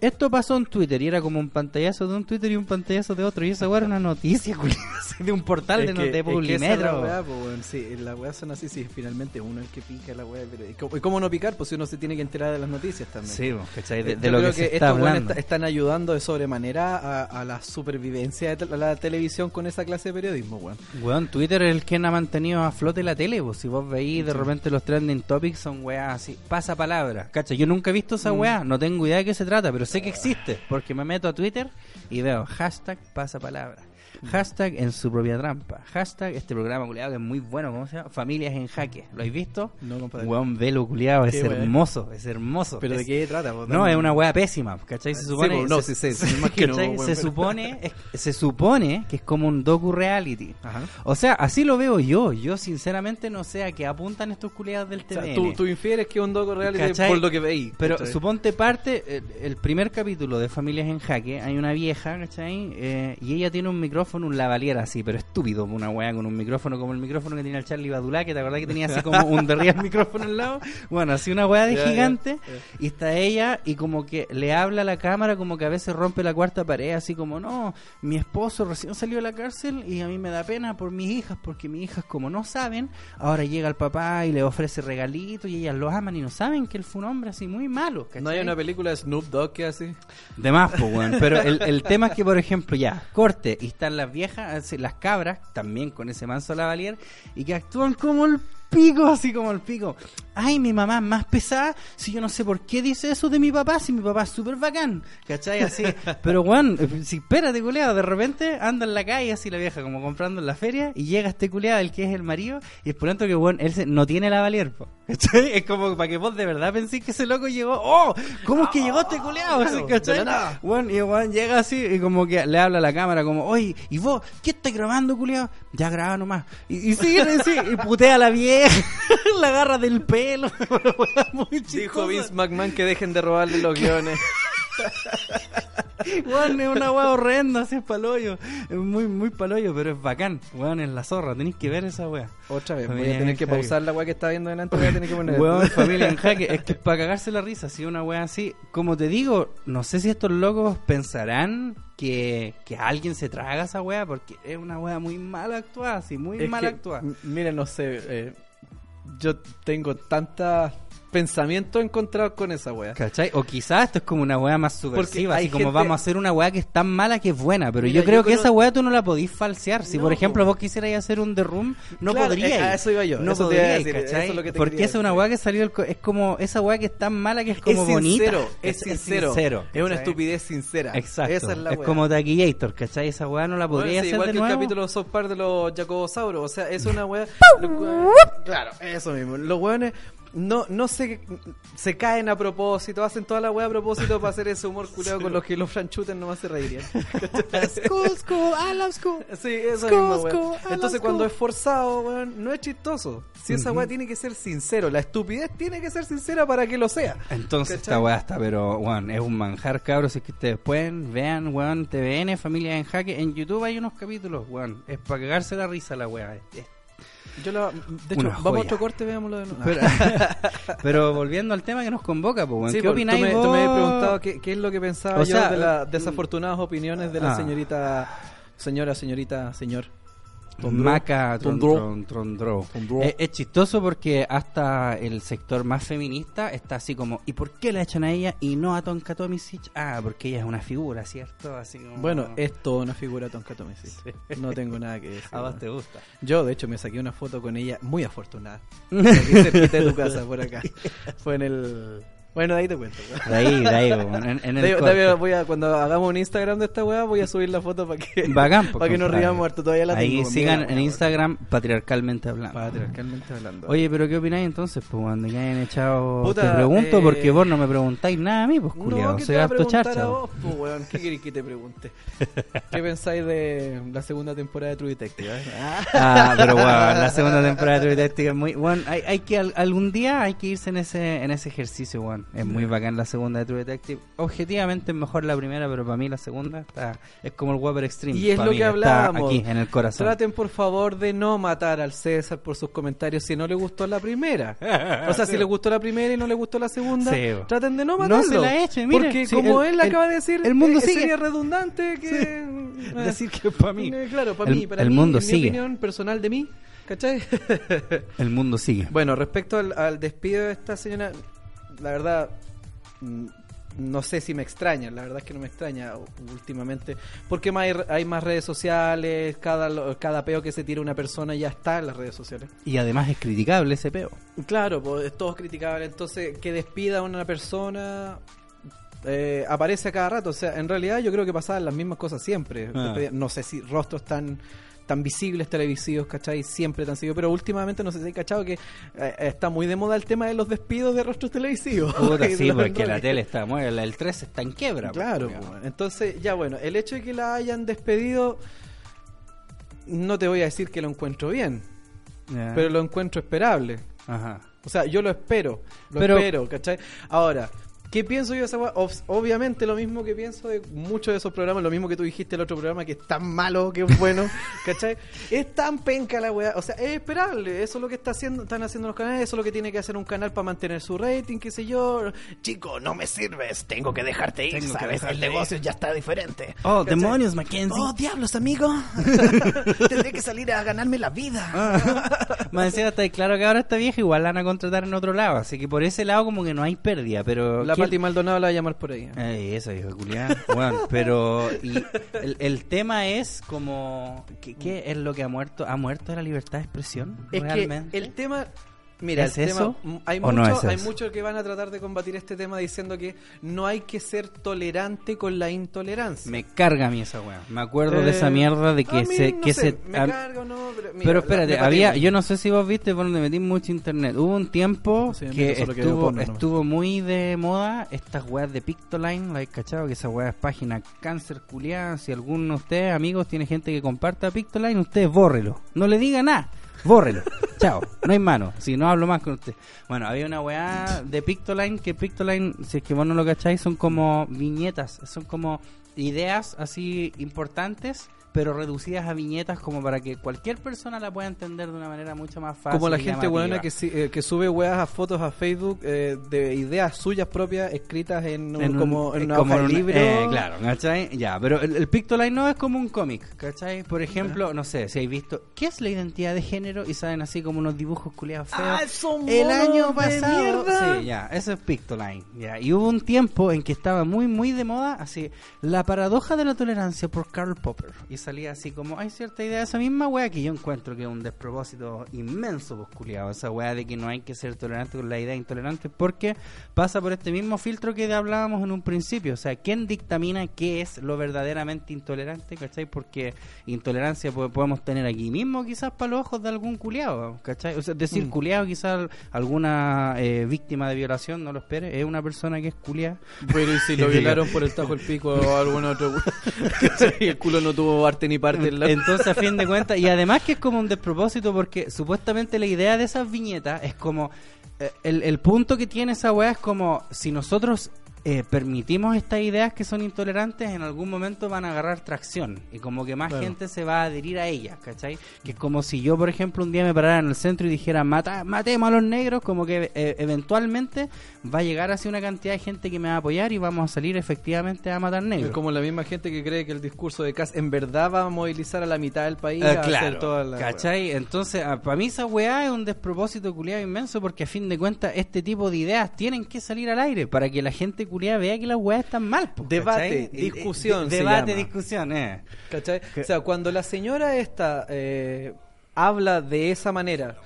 esto pasó en Twitter. Y era como un pantallazo de un Twitter y un pantallazo de otro. Y esa weá era una noticia, de un portal de, de es que es Publimetro. la weá. Sí, las weas son así, sí, finalmente uno es el que pica la weá. Pero, ¿y cómo- ¿y cómo no picar? Pues si uno se tiene que enterar de las noticias también. Sí, ¿cachai? De, de lo creo que, se está estos hablando. está- están ayudando de sobremanera a, a la supervivencia de la televisión con esa clase de periodismo, weón. Weón, Twitter es el que ha mantenido a flote la tele, pues si vos veís de Sí. repente los trending topics son weas así, pasa palabra, cacha, yo nunca he visto esa Mm. wea, no tengo idea de qué se trata, pero sé que existe, porque me meto a Twitter y veo hashtag pasa palabra. Hashtag en su propia trampa, hashtag este programa culiado que es muy bueno, ¿cómo se llama? Familias en jaque, ¿lo habéis visto? No, compadre. Weón, velo culiado, es wea. hermoso, es hermoso. ¿Pero de qué trata? no, es una wea pésima, ¿cachai? Se supone... no, se- sí, se, supone, es- se supone que es como un docu-reality. Ajá. O sea, así lo veo yo. Yo sinceramente no sé a qué apuntan estos culiados del O sea, TVN. tú, tú infieres que es un doco reality ¿Cachai? por lo que veí. Pero ¿cachai? suponte parte, el, el primer capítulo de Familias en Jaque, hay una vieja, ¿cachai? Eh, y ella tiene un micrófono, un lavalier así, pero estúpido, una weá con un micrófono como el micrófono que tenía el Charlie Badulá, que te acordás que tenía así como un de el micrófono al lado. Bueno, así una weá de gigante. Y está ella y como que le habla a la cámara, como que a veces rompe la cuarta pared, así como, no, mi esposo recién salió de la cárcel y a mí me da pena por mis hijas, porque mis hijas como no saben, ahora llega el papá y le ofrece regalitos y ellas lo aman y no saben que él fue un hombre así muy malo. No hay una película de Snoop Dogg que así. De más, pues, weón. Pero el, el tema es que, por ejemplo, ya, corte, y están las viejas, así, las cabras, también con ese manso lavalier, y que actúan como el pico, así como el pico. Ay, mi mamá es más pesada, si yo no sé por qué dice eso de mi papá, si mi papá es súper bacán, ¿cachai? Así. Pero, weón, si espérate, culeado, de repente anda en la calle, así la vieja, como comprando en la feria, y llega este culeado, el que es el marido, y es por tanto que, weón, él se- no tiene lavalier, po, ¿cachai? Es como para que vos de verdad penséis que ese loco llegó, ¡oh! ¿Cómo es que llegó este culeado? Así, Claro, ¿cachai? la y weón llega así y como que le habla a la cámara como, oye, ¿y vos qué estás grabando, culiao? Ya graba nomás. Y, y sigue y putea a la vieja, la agarra del pelo. weá muy Dijo. Vince McMahon que dejen de robarle los guiones. Weón, es una weá horrenda, así es paloyo. Es muy, muy paloyo, pero es bacán. Weón, es la zorra, tenéis que ver esa weá. Otra vez, voy Familia a tener en que jaque. pausar la weá que está viendo delante. Voy a tener que poner. Weón, familia en jaque. Es que para cagarse la risa, si una wea así. Como te digo, no sé si estos locos pensarán que, que alguien se traga esa wea, porque es una wea muy mal actuada, así, muy Es mal que, actuada. Mira, no sé. eh, yo tengo tantas pensamientos encontrados con esa wea. ¿Cachai? O quizás esto es como una weá más subversiva, así como vamos a hacer una weá que es tan mala que es buena, pero Mira, yo creo yo que cono- esa weá tú no la podís falsear. Si No, por ejemplo vos quisierais hacer un The Room, no Claro, podríais. eh, eso iba yo, No eso podríais, decir, ¿cachai? eso es lo que te Porque esa es una weá que salió, del co- es como esa weá que es tan mala que es como es bonita. sincero, es sincero, es una ¿cachai? estupidez sincera. Exacto. Esa es la wea. como Taquillator, ¿cachai? Esa weá no la Bueno, podría sí, hacer igual de que nuevo. el capítulo de South Park de los Jacobosauros. O sea, es una wea. claro, eso mismo. Los weones no, no se, se caen a propósito, hacen toda la wea a propósito para hacer ese humor culiado con los que los franchutes nomás se reirían. School, school, I love school. Sí, eso School, mismo, I Entonces cuando es forzado, weón, no es chistoso. Si esa weá tiene que ser sincero, la estupidez tiene que ser sincera para que lo sea. Entonces ¿Cachai? esta weá está, pero weón, es un manjar, cabros. Es que ustedes pueden, vean, weón, TVN, Familia en Jaque. En YouTube hay unos capítulos, weón. Es para cagarse la risa la weá. Es- es- Yo la, de hecho, vamos a otro corte, veámoslo de nuevo. Pero, pero volviendo al tema que nos convoca, pues. Sí, ¿Qué porque opináis tú me, vos? tú me habías preguntado qué, qué es lo que pensaba O yo sea, de las desafortunadas opiniones de la ah. señorita, señora, señorita, señor. Maca Tondró. Tron- Tron- Trondró. Tondró. Es, es chistoso porque hasta el sector más feminista está así como, ¿y por qué la echan a ella y no a Tonka Tomisic? Ah, porque ella es una figura, ¿cierto? Así como... Bueno, es toda una figura Tonka Tomisic. No tengo nada que decir. a vos te gusta. Yo, de hecho, me saqué una foto con ella muy afortunada. Aquí cerquita de tu casa, por acá. Fue en el... Bueno, de ahí te cuento. weón. De ahí, de ahí, weón, en, en el De- corte. de- voy a, cuando hagamos un Instagram de esta weá, voy a subir la foto para que, Bacán, pues, para que nos riamos harto. Todavía la Ahí tengo. sigan mira, en weón. Instagram patriarcalmente hablando. Patriarcalmente hablando. Oye, pero ¿qué opináis entonces? Pues cuando ya hayan echado... Puta, te pregunto eh, porque vos no me preguntáis nada a mí, pues No, culiado. ¿qué Soy harto charcha. a vos. pues, weón? ¿Qué querés que te pregunte? ¿Qué pensáis de la segunda temporada de True Detective? eh? Ah, pero bueno, la segunda temporada de True Detective es muy... Bueno, hay, hay que al- algún día hay que irse en ese en ese ejercicio, Es muy bacán la segunda de True Detective. Objetivamente es mejor la primera, pero para mí la segunda está es como el Whopper Extreme. Y es lo mí, que hablábamos. aquí, en el corazón. Traten por favor de no matar al César por sus comentarios si no le gustó la primera. O sea, si le gustó la primera y no le gustó la segunda, Sí, traten de no No matarlo. se la echen, mire, Porque sí, como el- él el- acaba de decir, el mundo eh, sigue. sería redundante que eh, Decir que para mí. eh, claro, para El- mí, para el mí, mundo en mi sigue. opinión personal de mí, ¿cachai? El mundo sigue. Bueno, respecto al, al despido de esta señora, la verdad, mm, no sé si me extraña, la verdad es que no me extraña últimamente, porque más hay, hay más redes sociales, cada, cada peo que se tira una persona ya está en las redes sociales. Y además es criticable ese peo. Claro, pues es todo criticable, entonces que despida a una persona... eh, aparece a cada rato, o sea, en realidad yo creo que pasaban las mismas cosas siempre. Ah. No sé si rostros tan tan visibles televisivos, ¿cachai? Siempre tan seguidos, pero últimamente no sé si hay cachado que eh, está muy de moda el tema de los despidos de rostros televisivos. Puta, sí, porque la tele está muerta, del 3 está en quiebra. pues, Claro, pues, entonces ya bueno, el hecho de que la hayan despedido, no te voy a decir que lo encuentro bien, pero lo encuentro esperable. Ajá. O sea, yo lo espero, lo Pero- espero, ¿cachai? Ahora, ¿qué pienso yo de esa weá? Ob- Obviamente lo mismo que pienso de muchos de esos programas, lo mismo que tú dijiste el otro programa, que es tan malo que es bueno, ¿cachai? Es tan penca la weá, o sea, es esperable, eso es lo que está haciendo, están haciendo los canales, eso es lo que tiene que hacer un canal para mantener su rating, qué sé yo. Chico, no me sirves, tengo que dejarte ir, Tengo ¿sabes? el negocio ya está diferente. Oh, ¿Cachai? demonios, Mackenzie. Oh, diablos, amigo. Tendré que salir a ganarme la vida. Más encima está claro que ahora esta vieja igual la van a contratar en otro lado, así que por ese lado como que no hay pérdida, pero... La ¿qué- Pati Maldonado la va a llamar por ahí. Ey, eso, hijo de culián. Bueno, pero y el, el tema es como... ¿qué, qué es lo que ha muerto? ¿Ha muerto la libertad de expresión? Es realmente? que el tema. Mira, ¿Es el eso tema. Hay o no muchos es hay eso? muchos que van a tratar de combatir este tema diciendo que no hay que ser tolerante con la intolerancia. Me carga a mí esa weá. Me acuerdo de Eh, esa mierda de a que mí, se... no que sé, se me a- carga o no, pero, mira, pero la- espérate, había, yo no sé si vos viste por donde metí mucho internet. Hubo un tiempo Sí, que estuvo, estuvo muy de moda estas weas de Pictoline, like, ¿cachado? Que esa wea es página cáncer culiada. Si alguno de ustedes, amigos, tiene gente que comparta Pictoline, ustedes bórrelo. No le diga nada. Bórrelo. Chao. No hay mano. Si no hablo más con usted. Bueno, había una weá de Pictoline que Pictoline, si es que vos no lo cacháis, son como viñetas. Son como ideas así importantes pero reducidas a viñetas como para que cualquier persona la pueda entender de una manera mucho más fácil. Como la gente buena que, eh, que sube weas a fotos a Facebook eh, de ideas suyas propias escritas en, un- En un- como en eh, una como hoja de en un- libro. eh, claro, ¿cachai? Ya, pero el, el Pictoline no es como un cómic, ¿cachai? Por ejemplo, no sé, si habéis visto, ¿qué es la identidad de género? Y salen así como unos dibujos culiados feos. Ah, son el año de pasado, mierda. sí, ya, eso es Pictoline, ya. Y hubo un tiempo en que estaba muy, muy de moda, así, la paradoja de la tolerancia por Karl Popper. Y salía así como, hay cierta idea de esa misma wea que yo encuentro que es un despropósito inmenso, pues, culiado. Esa wea de que no hay que ser tolerante con la idea intolerante, porque pasa por este mismo filtro que hablábamos en un principio. O sea, ¿quién dictamina qué es lo verdaderamente intolerante, cachai? Porque intolerancia po- podemos tener aquí mismo, quizás para los ojos de algún culiado, cachai? O sea, decir Mm. culiado, quizás alguna eh, víctima de violación, no lo espere, es una persona que es culiada. Pero y si lo violaron por el tajo del pico o algún otro y el culo no tuvo arte ni parte en la... Entonces, a fin de cuentas, y además que es como un despropósito porque supuestamente la idea de esas viñetas es como. eh, el, el punto que tiene esa weá es como si nosotros eh, permitimos estas ideas que son intolerantes, en algún momento van a agarrar tracción y como que más gente se va a adherir a ellas, ¿cachai? Que es como si yo, por ejemplo, un día me parara en el centro y dijera, Mata, matemos a los negros, como que eh, eventualmente va a llegar así una cantidad de gente que me va a apoyar y vamos a salir efectivamente a matar negros. Es como la misma gente que cree que el discurso de Kass en verdad va a movilizar a la mitad del país Eh, a hacer toda la... ¿cachai? Entonces, para mí esa weá es un despropósito culiado inmenso porque a fin de cuentas este tipo de ideas tienen que salir al aire para que la gente culiada vea que las weas están mal. po, Debate, ¿cachai? discusión debate, llama. discusión, eh. ¿Cachai? O sea, cuando la señora esta eh, habla de esa manera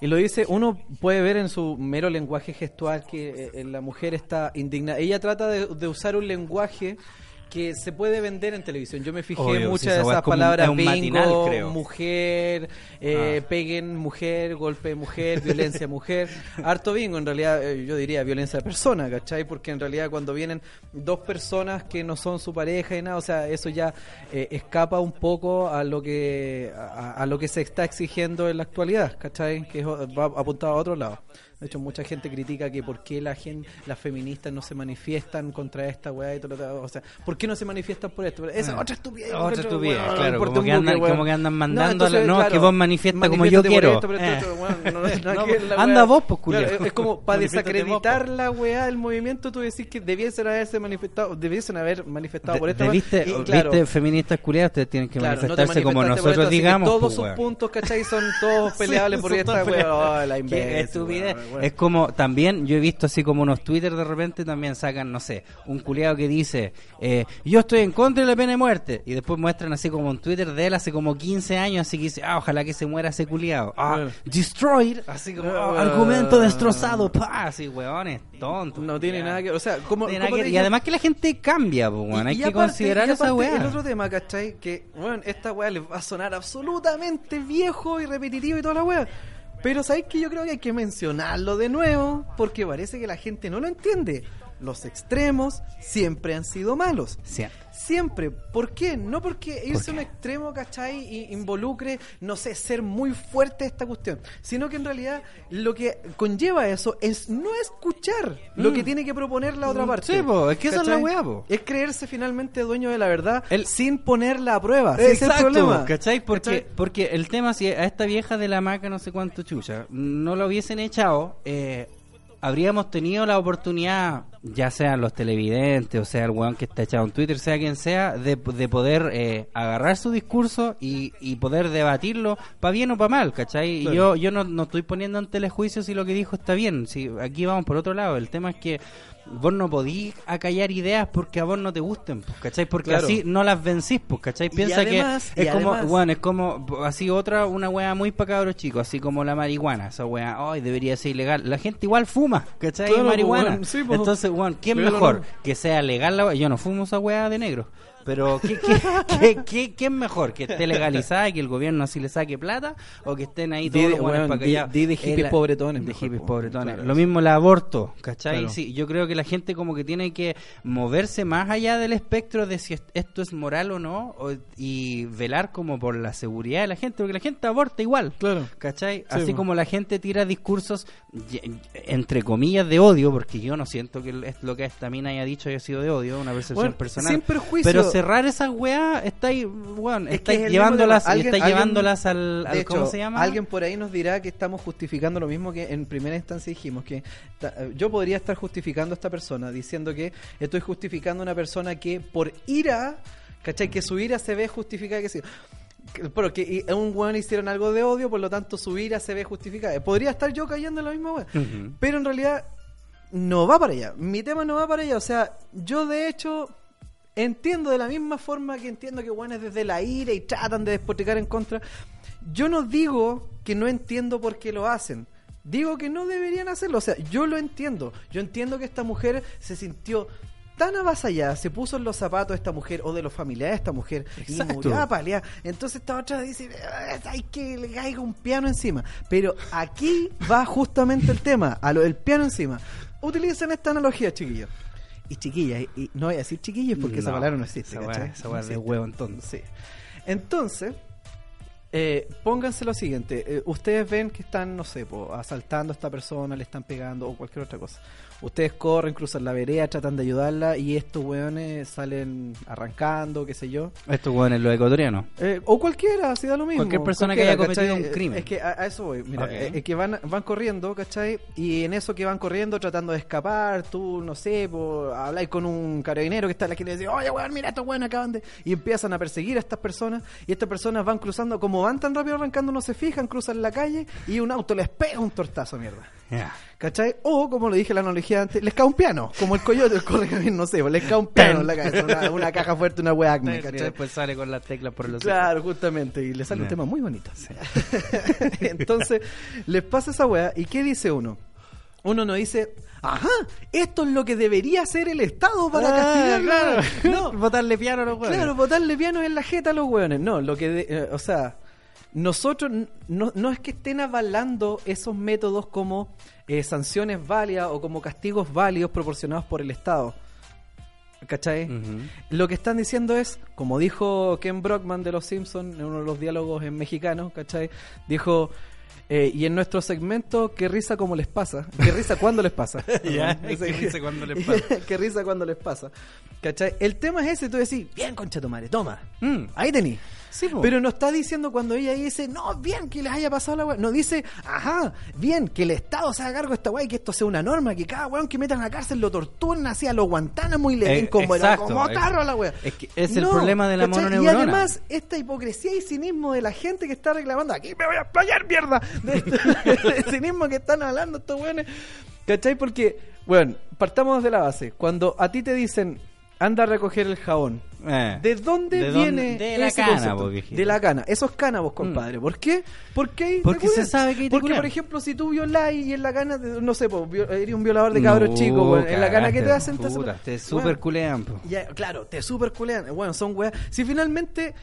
y lo dice, uno puede ver en su mero lenguaje gestual que eh, la mujer está indignada. Ella trata de, de usar un lenguaje que se puede vender en televisión. Yo me fijé Obvio, en si muchas de esas es como un- palabras, es un matinal, bingo, creo. mujer, eh, Ah. peguen mujer, golpe mujer, violencia mujer. Harto bingo, en realidad eh, yo diría violencia de persona, ¿cachai? Porque en realidad cuando vienen dos personas que no son su pareja y nada, o sea, eso ya eh, escapa un poco a lo que a, a lo que se está exigiendo en la actualidad, ¿cachai? Que es va apuntado a otro lado. De hecho, mucha gente critica que por qué la gente, las feministas no se manifiestan contra esta weá y todo lo demás. O sea, ¿por qué no se manifiestan por esto? Esa es Ah. otra estupidez. Otra estupidez, weón, claro, como que andan- buque, como que andan mandando a la- entonces, no, que vos manifiesta como yo quiero. esto, pero esto, weón, no, no, no, No, que pues, la anda weá- vos, pues. Claro, es como para Manifiéstate desacreditar vos, pues. la weá del movimiento, tú decís que debiesen haberse manifestado, debiesen haber manifestado por esta weá. ¿Viste, Y, claro, viste feministas culiadas? Ustedes tienen que Claro, no manifestarse como nosotros que digamos. Todos pues, sus puntos, ¿cachai? Son todos peleables por esta weá. Oh, la estupidez. Es como también yo he visto así como unos Twitter de repente también sacan, no sé, un culiado que dice, eh, yo estoy en contra de la pena de muerte. Y después muestran así como un Twitter de él hace como 15 años, así que dice, ah, ojalá que se muera ese culiado. Ah, Bueno. destroyed, así como, ah, argumento destrozado, pa, así, weones, tontos. No tiene nada que o sea, como, No Y dije, además que la gente cambia, Y- hay y que aparte- considerar esa weá. El otro tema, ¿cachai? Que, bueno, esta weá les va a sonar absolutamente viejo y repetitivo y toda la weá. Pero ¿sabéis que yo creo que hay que mencionarlo de nuevo? Porque parece que la gente no lo entiende. Los extremos siempre han sido malos. Siempre. ¿Por qué? No porque irse a un extremo, ¿cachai? Y involucre, no sé, ser muy fuerte esta cuestión. Sino que en realidad lo que conlleva eso es no escuchar lo Mm. que tiene que proponer la otra Mm, parte. sí, po, es que esa es la ¿cachai? weá, po. Es creerse finalmente dueño de la verdad El- sin ponerla a prueba. Ese es el problema. ¿cachai? Porque, ¿Cachai? porque el tema, si a esta vieja de la maca no sé cuánto chucha, no lo hubiesen echado, eh, habríamos tenido la oportunidad, ya sean los televidentes, o sea el weón que está echado en Twitter, sea quien sea, de, de poder eh, agarrar su discurso y, y poder debatirlo para bien o para mal, ¿cachai? Y yo, yo no, no estoy poniendo en telejuicio si lo que dijo está bien, si aquí vamos por otro lado, el tema es que vos no podís acallar ideas porque a vos no te gusten, pues, ¿cachai? Porque Claro. así no las vencís, pues, ¿cachai? Piensa además- que es como, además- bueno, es como así otra, una wea muy para cabros chicos, así como la marihuana, esa wea, ay, debería ser ilegal. La gente igual fuma, ¿cachai? Claro, pues, marihuana. sí, pues. Entonces, bueno, ¿quién mejor no. que sea legal la wea? Yo no fumo esa wea de negro. Pero, ¿qué, qué, qué, es mejor? ¿Que esté legalizada y que el gobierno así le saque plata? ¿O que estén ahí todos los buenos weón, para di de hippies pobretones De hippies po. pobretones. Claro, Lo mismo el aborto, ¿cachai? Claro. Sí, yo creo que la gente como que tiene que moverse más allá del espectro de si est- esto es moral o no o- y velar como por la seguridad de la gente, porque la gente aborta igual. Claro. ¿Cachai? Sí, Así como la gente tira discursos entre comillas de odio, porque yo no siento que lo que esta mina haya dicho haya sido de odio, una percepción Bueno, personal. sin perjuicio, pero cerrar esas weas, estáis, que estáis es llevándolas, estáis Alguien- llevándolas al, De al- hecho, ¿cómo se llama? alguien por ahí nos dirá que estamos justificando lo mismo que en primera instancia dijimos, que yo podría estar justificando a esta persona, diciendo que estoy justificando a una persona que por ira, ¿cachai? Que su ira se ve justificada, que sí. Pero que un weón hicieron algo de odio, por lo tanto su ira se ve justificada. Podría estar yo cayendo en la misma weón. Pero en realidad no va para allá. Mi tema no va para allá. O sea, yo de hecho entiendo de la misma forma que entiendo que bueno desde la ira y tratan de despotricar en contra. Yo no digo que no entiendo por qué lo hacen. Digo que no deberían hacerlo. O sea, yo lo entiendo. Yo entiendo que esta mujer se sintió tan avasallada, se puso en los zapatos de esta mujer o de los familiares de esta mujer Exacto. y murió a palear. Entonces esta otra dice, "Ah, hay que le caiga un piano encima. Pero aquí va justamente el tema, a lo del piano encima. Utilicen esta analogía, chiquillos. Y chiquillas, y, no voy a decir chiquillos porque esa palabra no existe. esa ¿cachai? esa No de huevo, entonces. Sí. Entonces, eh, pónganse lo siguiente. eh, ustedes ven que están, no sé, po, asaltando a esta persona, le están pegando o cualquier otra cosa. Ustedes corren, cruzan la vereda, tratan de ayudarla y estos weones salen arrancando, qué sé yo. Estos weones, los ecuatorianos. Eh, o cualquiera, si da lo mismo. Cualquier persona que haya cometido ¿cachai? un crimen. Es que a, a eso voy. Mira, eh, es que van, van corriendo, ¿cachai? Y en eso que van corriendo, tratando de escapar, tú, no sé, po, habláis con un carabinero que está en la esquina y le dice, oye, weón, mira, estos weones acaban de. Y empiezan a perseguir a estas personas. Y estas personas van cruzando, como van tan rápido arrancando, no se fijan, cruzan la calle y un auto les pega un tortazo, mierda. ¿Cachai? O, como le dije la analogía antes, les cae un piano, como el coyote, el correcamino, no sé, les cae un piano en la cabeza, una, una caja fuerte, una wea acme, Y ¿cachai? después sale con las teclas por los Claro, justamente, y le sale un tema muy bonito. Entonces, les pasa esa weá, ¿y qué dice uno? Uno no dice, ajá, esto es lo que debería hacer el Estado para Ah, castigar. claro. No, Botarle piano a los weones. claro, botarle piano en la jeta a los weones. No, lo que, de- eh, o sea, nosotros no, no es que estén avalando esos métodos como eh, sanciones válidas o como castigos válidos proporcionados por el Estado. ¿Cachai? Lo que están diciendo es, como dijo Ken Brockman de Los Simpsons en uno de los diálogos en mexicano, ¿cachai? Dijo, eh, y en nuestro segmento, qué risa como les pasa. Qué risa cuando les pasa. Qué risa cuando les pasa. qué risa cuando les pasa. ¿Cachai? El tema es ese, tú decís, bien concha tu madre, toma. Mm. Ahí tení. Sí. Pero no está diciendo cuando ella dice, no, bien que les haya pasado la weá. No dice, ajá, bien que el Estado se haga cargo de esta weá y que esto sea una norma, que cada weón que metan a la cárcel lo torturen así a los Guantánamo y le den Eh, como, exacto, como carro a la weá. es que es el problema de la ¿cachai? mononeurona. Y además, esta hipocresía y cinismo de la gente que está reclamando, aquí me voy a explayar, mierda. De este- de cinismo que están hablando estos weones. ¿Cachai? Porque, bueno, partamos de la base. Cuando a ti te dicen, anda a recoger el jabón. Eh. ¿De dónde ¿De viene dónde? De la ese cana. De la cana. Esos cánabos, compadre. ¿Por qué? Porque, hay Porque te se sabe que hay te Porque, por ejemplo, si tú violás y en la cana, no sé, eres un violador de cabros No, chicos, en la cana, ¿qué te hacen? Te puta, Te Weón, super culean, po. ya, claro, te super culean. Bueno, son weas. Si finalmente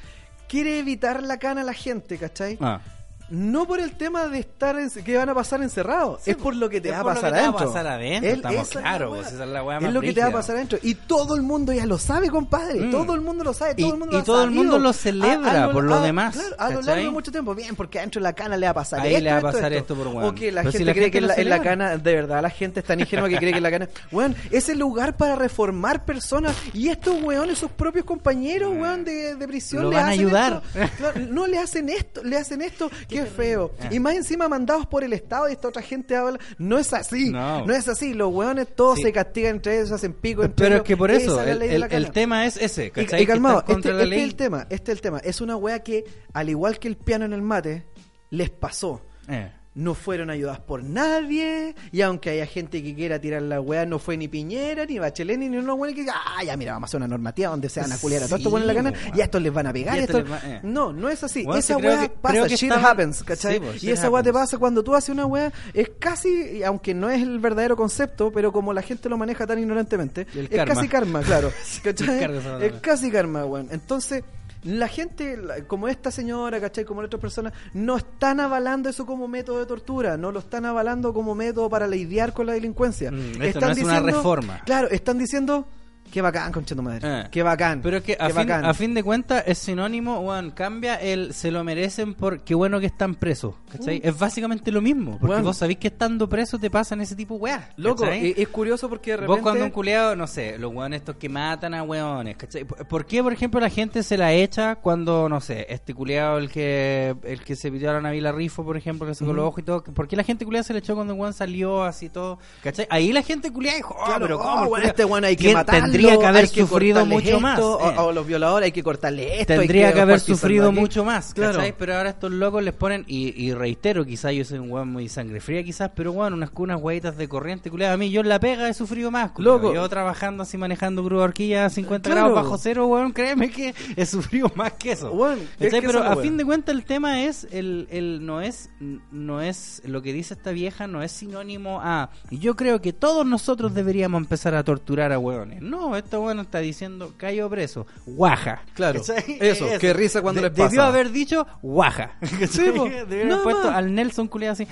quiere evitar la cana a la gente, ¿cachai? Ah. No por el tema de estar en- que van a pasar encerrados, Sí, es por lo que te es va a pasar que te va a adentro. pasar adentro, Él- estamos es claros, esa es la Es lo que te va a pasar adentro. Y todo el mundo ya lo sabe, compadre. Mm. Todo el mundo lo sabe. Todo Y- el mundo y lo ha todo el mundo lo celebra por lo demás, Claro, a lo largo de mucho tiempo. Bien, porque adentro de la cana le va a pasar Ahí esto, le va a esto, pasar esto por weón. O que la Pero si gente la cree gente que en la, en la celebra. cana, de verdad, la gente es tan ingenua que cree que en la cana. Weón, es el lugar para reformar personas. Y estos weones, sus propios compañeros, weón, de, de prisión, le van a ayudar. esto. No le hacen esto, le hacen esto, qué feo. Y más encima mandados por el Estado y esta otra gente habla. No es así, No. no, es así. Los weones todos Sí. se castigan entre ellos, hacen pico entre Pero es que por eso, es la el, ley de el- el tema es ese, Y, ¿cachai? y calmado, este, la este es el tema, este es el tema. Es una wea que, al igual que el piano en el mate, les pasó. Eh. No fueron ayudadas por nadie, y aunque haya gente que quiera tirar la weá, no fue ni Piñera, ni Bachelet, ni uno bueno que diga, ah, ya mira, vamos a hacer una normativa donde se van a culiar a todos estos buenos en la gana, y a estos les van a pegar. Y y esto esto- les va- eh. No, no es así. Esa weá pasa, shit happens, ¿cachai? Sí, pues, y esa weá te pasa cuando tú haces una weá, es casi, aunque no es el verdadero concepto, pero como la gente lo maneja tan ignorantemente, es karma. casi karma, claro. ¿cachai? es casi karma, weón. Entonces, la gente, como esta señora, ¿cachai? Como la otra persona, no están avalando eso como método de tortura, no lo están avalando como método para lidiar con la delincuencia. Mm, esto no es una reforma. Claro, están diciendo, Qué bacán, concha tu madre. Eh. Qué bacán. Pero es que a fin, bacán. a fin de cuentas es sinónimo, weón, cambia el se lo merecen por qué bueno que están presos, ¿cachai? Es básicamente lo mismo, porque Weón. vos sabés que estando preso te pasan ese tipo weas, Loco, es, es curioso porque de repente... Vos cuando un culeado, no sé, los weones estos que matan a weones, ¿cachai? ¿Por qué, por ejemplo, la gente se la echa cuando, no sé, este culeado, el que el que se pidió a la Navila Rifo, por ejemplo, que sacó los ojos y todo, ¿por qué la gente culeada se le echó cuando el weón salió así todo? ¿Cachai? Ahí la gente culeada dijo, "Ah, Claro, pero oh, ¿cómo? culiao? este bueno hay que matarlo, Tendría que haber sufrido mucho esto, más. O, eh. o los violadores hay que cortarle esto. Tendría que haber sufrido aquí. mucho más, Claro. ¿cachai? Pero ahora estos locos les ponen, y, y reitero, quizás yo soy un weón muy sangre fría, quizás, pero bueno, unas unas hueitas de corriente, culiado. A mí yo en la pega he sufrido más, culiao. Loco. Yo trabajando así, manejando grúa de horquilla a 50 Claro. grados bajo cero, weón, créeme que he sufrido más que eso. Weón, es ¿Cachai? que pero a fin de cuentas el tema es, el, el no es, no es, lo que dice esta vieja no es sinónimo a, y yo creo que todos nosotros deberíamos empezar a torturar a hueones. No, esta weón está diciendo cayó preso, guaja. Claro, ¿Cachai? eso, qué risa cuando les pasa. Debió haber dicho guaja. Sí, po, Debió haber nada puesto más. al Nelson culiado así.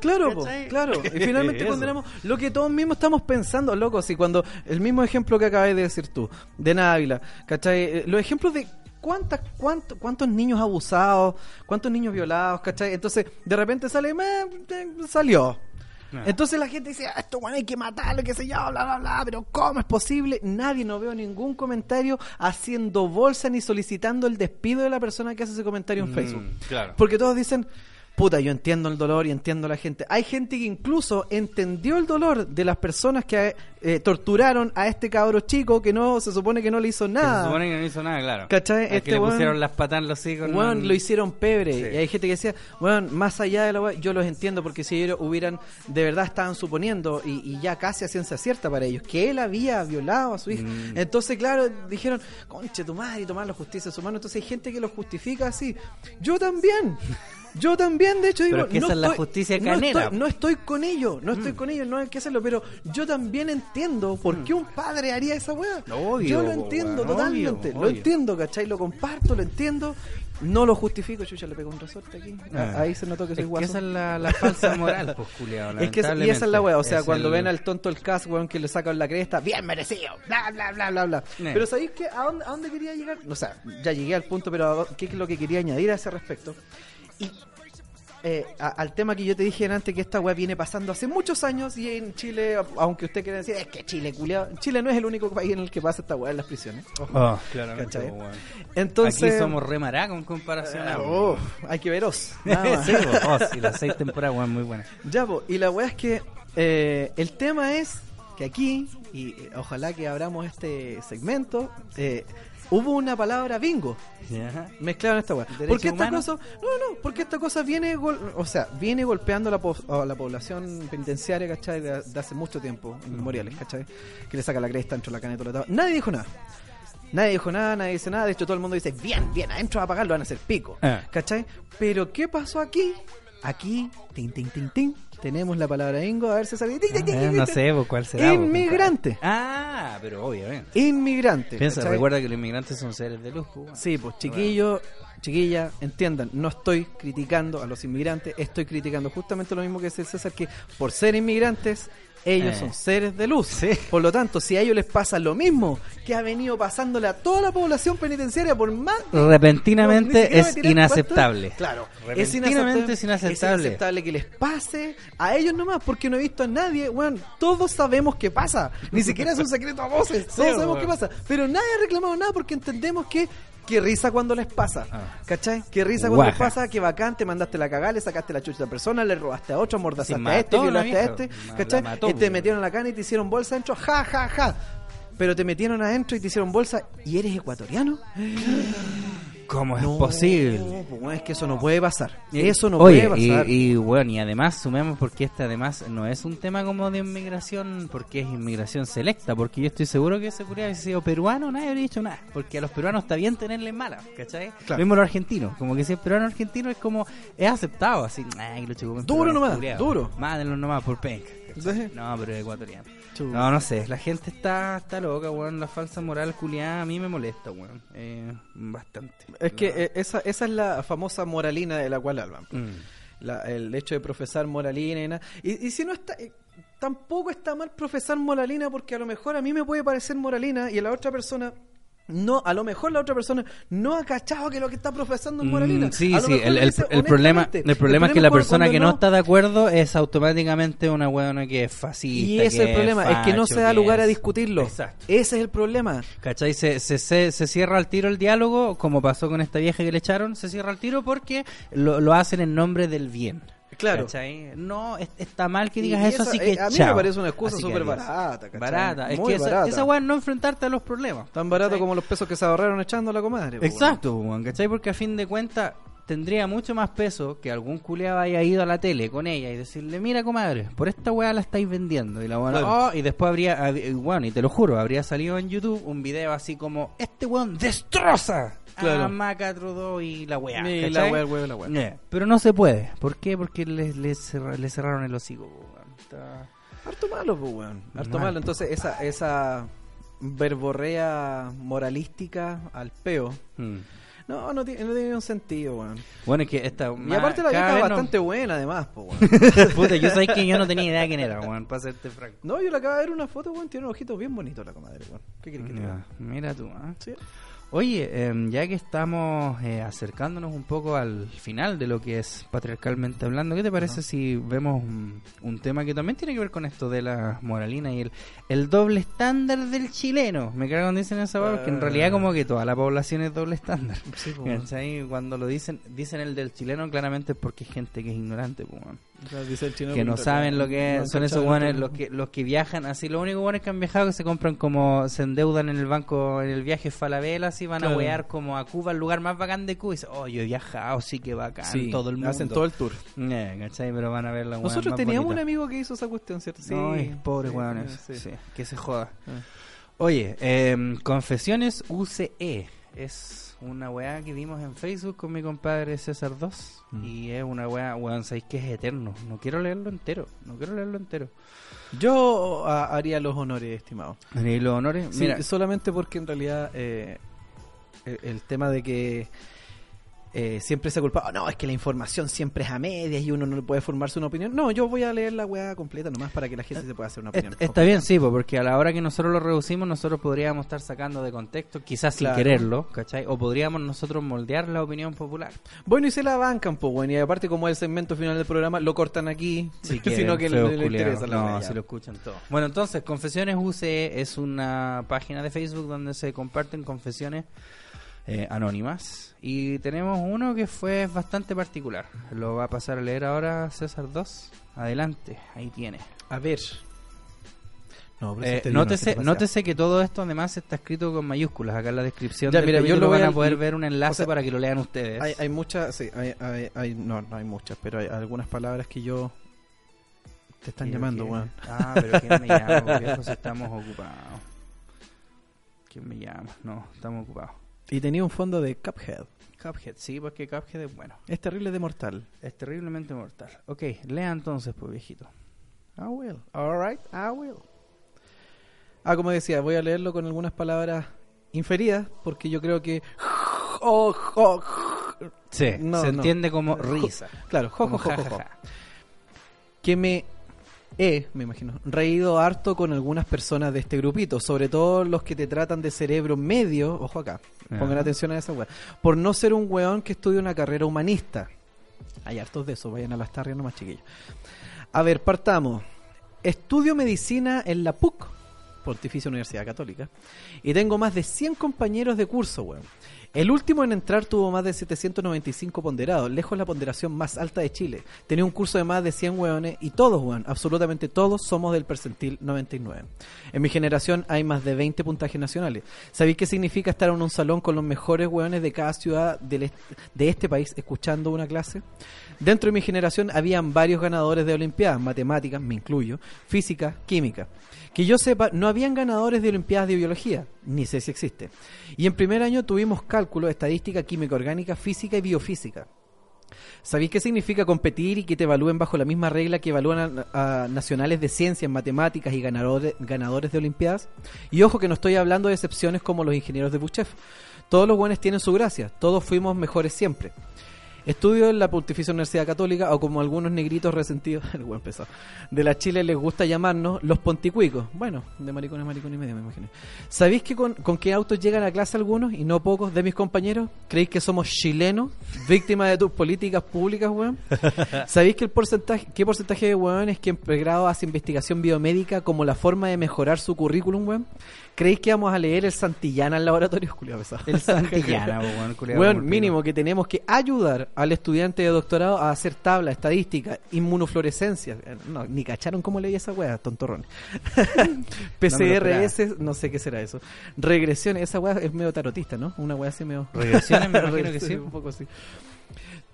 Claro, claro. Y finalmente Eso. condenamos lo que todos mismos estamos pensando, loco. Si cuando el mismo ejemplo que acabas de decir tú, de Návila, ¿cachai? Eh, Los ejemplos de cuántas, cuánto- cuántos niños abusados, cuántos niños violados, ¿cachai? Entonces, de repente sale, "Meh, salió. Entonces la gente dice, ah, esto bueno hay que matarlo, qué sé yo, bla, bla, bla, pero ¿cómo es posible? Nadie, no veo ningún comentario haciendo bolsa ni solicitando el despido de la persona que hace ese comentario en Mm, Facebook. claro. Porque todos dicen, puta, yo entiendo el dolor y entiendo a la gente. Hay gente que incluso entendió el dolor de las personas que eh, torturaron a este cabro chico que no se supone que no le hizo Que nada. Se supone que no hizo nada, claro. ¿Cachai? Al Este que le weón- pusieron las patas en los hijos. no- Weón, lo hicieron pebre. Sí. Y hay gente que decía, bueno, más allá de la weá, yo los entiendo porque si ellos hubieran, de verdad estaban suponiendo, y, y ya casi a ciencia cierta para ellos, que él había violado a su hija. Mm. Entonces, claro, dijeron, conche tu madre y tomar la justicia a su mano. Entonces hay gente que lo justifica así. Yo también. Yo también, de hecho, digo, Pero es que no esa es la estoy- justicia no canera, estoy-. No estoy con ellos, no Mm. estoy con ellos, no hay que hacerlo, pero yo también entiendo por qué un padre haría esa weá. Yo lo entiendo totalmente, obvio, lo entiendo, ¿cachai? Lo comparto, lo entiendo, no lo justifico. Chucha, le pego un resorte aquí. Ah. Ahí se notó que soy Es que guaso. esa es la, la falsa moral, pues, culiao, Es que esa- y esa es la wea, o sea, Es cuando el- ven al tonto el cast, weón, que le sacan la cresta, bien merecido, bla, bla, bla, bla, bla. Eh. Pero ¿sabéis qué? ¿A dónde, ¿A dónde quería llegar? O sea, ya llegué al punto, pero ¿a dó- ¿qué es lo que quería añadir a ese respecto? Y eh, a- al tema que yo te dije antes, que esta weá viene pasando hace muchos años y en Chile, aunque usted quiera decir, es que Chile, culiado, Chile no es el único país en el que pasa esta weá en las prisiones. Ojo. Oh, ¿Cachai? pues. Entonces, Aquí somos re maracos en comparación a... Ah, oh, hay que veros. sí, pues, oh, sí, las seis temporadas, weón, muy buenas. Ya, po, y la weá es que eh, el tema es que aquí, y eh, ojalá que abramos este segmento, eh, hubo una palabra bingo Ya. mezclada en esta weá. ¿Derecho Porque esta humano? cosa, no, no, porque esta cosa viene, gol- o sea, viene golpeando a la, po- a la población penitenciaria, ¿cachai? De, de hace mucho tiempo, inmemoriales, ¿cachai? Que le saca la cresta, dentro de la caneta, todo. Nadie dijo nada. Nadie dijo nada, nadie dice nada. De hecho, todo el mundo dice, bien, bien, adentro va a pagar, lo van a hacer pico. Ah. ¿Cachai? Pero, ¿qué pasó aquí? Aquí, tin, tin, tin, tin, tenemos la palabra bingo. A ver, César. tin, no sé, pues, cuál será. pues, Inmigrante. Ah, pero obviamente. Inmigrante. Piensa, ¿cachai? recuerda que los inmigrantes son seres de luz. weón. Sí, pues chiquillos, chiquillas, entiendan, no estoy criticando a los inmigrantes, estoy criticando justamente lo mismo que dice César, que por ser inmigrantes, ellos Eh. son seres de luz. Sí. Por lo tanto, si a ellos les pasa lo mismo que ha venido pasándole a toda la población penitenciaria por más... Repentinamente es inaceptable. cuánto- Claro, es Repentinamente inaceptable, es inaceptable. es inaceptable que les pase a ellos nomás, porque no he visto a nadie, weón, todos sabemos qué pasa, ni siquiera es un secreto a voces, todos sabemos qué pasa, pero nadie ha reclamado nada porque entendemos que qué risa cuando les pasa, Ah. ¿cachai? Qué risa cuando les pasa, qué bacán, te mandaste la cagada, le sacaste la chucha a la persona, le robaste a otro, amordazaste a este, violaste a este, ¿cachai? mató, te weón. metieron la cana y te hicieron bolsa adentro, ja, ja, ja. Pero te metieron adentro y te hicieron bolsa y eres ecuatoriano. ¿Cómo es No, posible? weón, es que eso no puede pasar. Y- Eso no Oye, puede pasar. Y, y bueno, y además sumemos porque este además no es un tema como de inmigración, porque es inmigración selecta, porque yo estoy seguro que ese hubiese sido peruano, nadie habría dicho nada, porque a los peruanos está bien tenerle mala, ¿cachai? Claro. Lo mismo los argentinos, como que si es peruano argentino es como, es aceptado, así, ay, lo chico, Duro nomás, duro. Mádenlo nomás por penca. No, pero es ecuatoriano. No, no sé, la gente está, está loca, weón, la falsa moral culiada a mí me molesta, weón, eh, bastante. Es que eh, esa, esa es la famosa moralina de la cual hablan. Mm. La- el hecho de profesar moralina y nada. Y, y si no está. eh, tampoco está mal profesar moralina porque a lo mejor a mí me puede parecer moralina y a la otra persona no, a lo mejor la otra persona no ha cachado que lo que está profesando es moralina. Mm, sí, A lo sí, mejor el, problema, el problema es que la persona que no está de acuerdo es automáticamente una weona que es fascista. Y ese es el problema, es que no se da lugar a discutirlo. Exacto. Ese es el problema. ¿Cachai? Se, se, se, se cierra al tiro el diálogo, como pasó con esta vieja que le echaron, se cierra al tiro porque lo, lo hacen en nombre del bien. Claro. ¿Cachai? No, es- está mal que Y digas eso, esa- así que eh, a mí me chao. parece una excusa Así que súper adiós. barata, ¿cachai? Barata. Es Muy que esa, barata. esa weá es no enfrentarte a los problemas. Tan barato como los pesos que se ahorraron echando a la comadre. po, Exacto, weón, ¿cachai? Porque a fin de cuentas tendría mucho más peso que algún culiado haya ido a la tele con ella y decirle, mira comadre, por esta weá la estáis vendiendo. Y la weona, Claro. "Oh", y después habría, hab- bueno, y te lo juro, habría salido en YouTube un video así como, este weón destroza Claro. a Maca Trudeau y la weá. ¿cachai? la weá, weá, la weá. Eh, Pero no se puede. ¿Por qué? Porque le, le cerra- le cerraron el hocico. Está- Harto malo, pues, weón. Harto Mal, malo. Entonces, esa, esa verborrea moralística al peo. Mm. No, no tiene, no tiene un sentido, weón. Bueno, es que esta... Y aparte la vieja es vez no- bastante buena, además, pues, weón. Puta, yo sabía que yo no tenía idea quién era, weón, para serte franco. No, yo le acabo de ver una foto, weón. Tiene unos ojitos bien bonitos la comadre, weón. ¿Qué quieres que te diga? Mira tú, ¿ah? Sí. Oye, em, ya que estamos eh, acercándonos un poco al final de lo que es patriarcalmente hablando, ¿qué te parece si vemos un, un tema que también tiene que ver con esto de la moralina y el, el doble estándar del chileno? Me cago cuando dicen esa palabra, porque en realidad como que toda la población es doble estándar. Sí. Cuando lo dicen, dicen el del chileno claramente es porque es gente que es ignorante, pues, que no saben lo que no son esos el- los que los que viajan así los únicos guanes que han viajado que se compran como se endeudan en el banco en el viaje Falabella así van Claro. a wear como a Cuba el lugar más bacán de Cuba y dicen oh yo he viajado sí que bacán Sí, todo el mundo hacen todo el tour. Eh, ¿cachai? pero van a ver la Nosotros teníamos bonita. un amigo que hizo esa cuestión, ¿cierto? No, es pobre sí, sí. sí, que se joda Ah. oye em, confesiones UCE es una weá que vimos en Facebook con mi compadre César 2 Mm. y es una weá, weón, sabéis que es eterno no quiero leerlo entero no quiero leerlo entero Yo ah, haría los honores, estimado. Ni los honores. Sí, Mira, solamente porque en realidad eh, el, el tema de que eh, siempre se ha culpado, no, es que la información siempre es a medias y uno no le puede formarse una opinión. No, yo voy a leer la weá completa nomás para que la gente se pueda hacer una opinión. está bien, sí, po, porque a la hora que nosotros lo reducimos, nosotros podríamos estar sacando de contexto, quizás sin quererlo, ¿cachai? O podríamos nosotros moldear la opinión popular. Bueno, y se la bancan, pues, bueno, y aparte como es el segmento final del programa, lo cortan aquí, Si sino que le, le interesa la No, si lo escuchan todo. Bueno, entonces, Confesiones UCE es una página de Facebook donde se comparten confesiones eh, anónimas. Y tenemos uno que fue bastante particular. Lo va a pasar a leer ahora César 2. Adelante, ahí tiene. A ver. No, Eh, este nótese, capacidad. nótese que todo esto además está escrito con mayúsculas. Acá en la descripción Ya, del mira, yo lo van a a- poder ver un enlace o sea, para que lo lean ustedes. Hay, hay muchas, sí, hay, hay, hay- no, no hay muchas, pero hay algunas palabras que yo te están ¿Qué- llamando, weón. Ah, pero ¿quién me llama? Si estamos ocupados. ¿Quién me llama? No, estamos ocupados. Y tenía un fondo de Cuphead. Cuphead, sí, porque Cuphead es bueno. Es terrible de mortal. Es terriblemente mortal. Ok, lea entonces, pues, viejito. I will. Alright, I will. Ah, como decía, voy a leerlo con algunas palabras inferidas, porque yo creo que. Oh, oh, Sí, No, se no. entiende como risa. Claro, jo, jo, jo, jo, jo. jajaja. que me he, me imagino, reído harto con algunas personas de este grupito, sobre todo los que te tratan de cerebro medio, ojo acá, pongan atención a esa weá, por no ser un weón que estudia una carrera humanista. Hay hartos de eso, vayan a las tardes nomás chiquillos. A ver, partamos. Estudio medicina en la PUC, Pontificia Universidad Católica, y tengo más de 100 compañeros de curso, weón. El último en entrar tuvo más de 795 ponderados, lejos la ponderación más alta de Chile. Tenía un curso de más de 100 weones y todos, weón, absolutamente todos somos del percentil 99. En mi generación hay más de 20 puntajes nacionales. ¿Sabéis qué significa estar en un salón con los mejores weones de cada ciudad de este país escuchando una clase? Dentro de mi generación habían varios ganadores de Olimpiadas, matemáticas, me incluyo, física, química. Que yo sepa, no habían ganadores de Olimpiadas de biología, ni sé si existe. Y en primer año tuvimos cálculo, estadística, química orgánica, física y biofísica. ¿Sabéis qué significa competir y que te evalúen bajo la misma regla que evalúan a, nacionales de ciencias, matemáticas y ganadores, ganadores de Olimpiadas? Y ojo que no estoy hablando de excepciones como los ingenieros de Buchef. Todos los buenos tienen su gracia, todos fuimos mejores siempre. Estudio en la Pontificia Universidad Católica o como algunos negritos resentidos, el buen pesado, de la Chile les gusta llamarnos los ponticuicos. Bueno, de maricones, maricones y medio, me imagino. ¿Sabéis que con, con qué autos llegan a clase algunos y no pocos de mis compañeros? ¿Creéis que somos chilenos, víctimas de tus políticas públicas, weón? ¿Sabéis que el porcentaje, qué porcentaje de weones que en pregrado hace investigación biomédica como la forma de mejorar su currículum, weón? ¿Creéis que vamos a leer el Santillana en laboratorio? Pesado. El Santillana, culiao, Weón, por mínimo que tenemos que ayudar al estudiante de doctorado a hacer tabla, estadística, inmunofluorescencia. Eh, No, ni cacharon cómo leí esa weá, tontorrón. PCRS, no sé qué será eso. Regresiones, esa weá es medio tarotista, ¿no? Una weá así medio. Regresiones, me imagino que sí. Un poco así.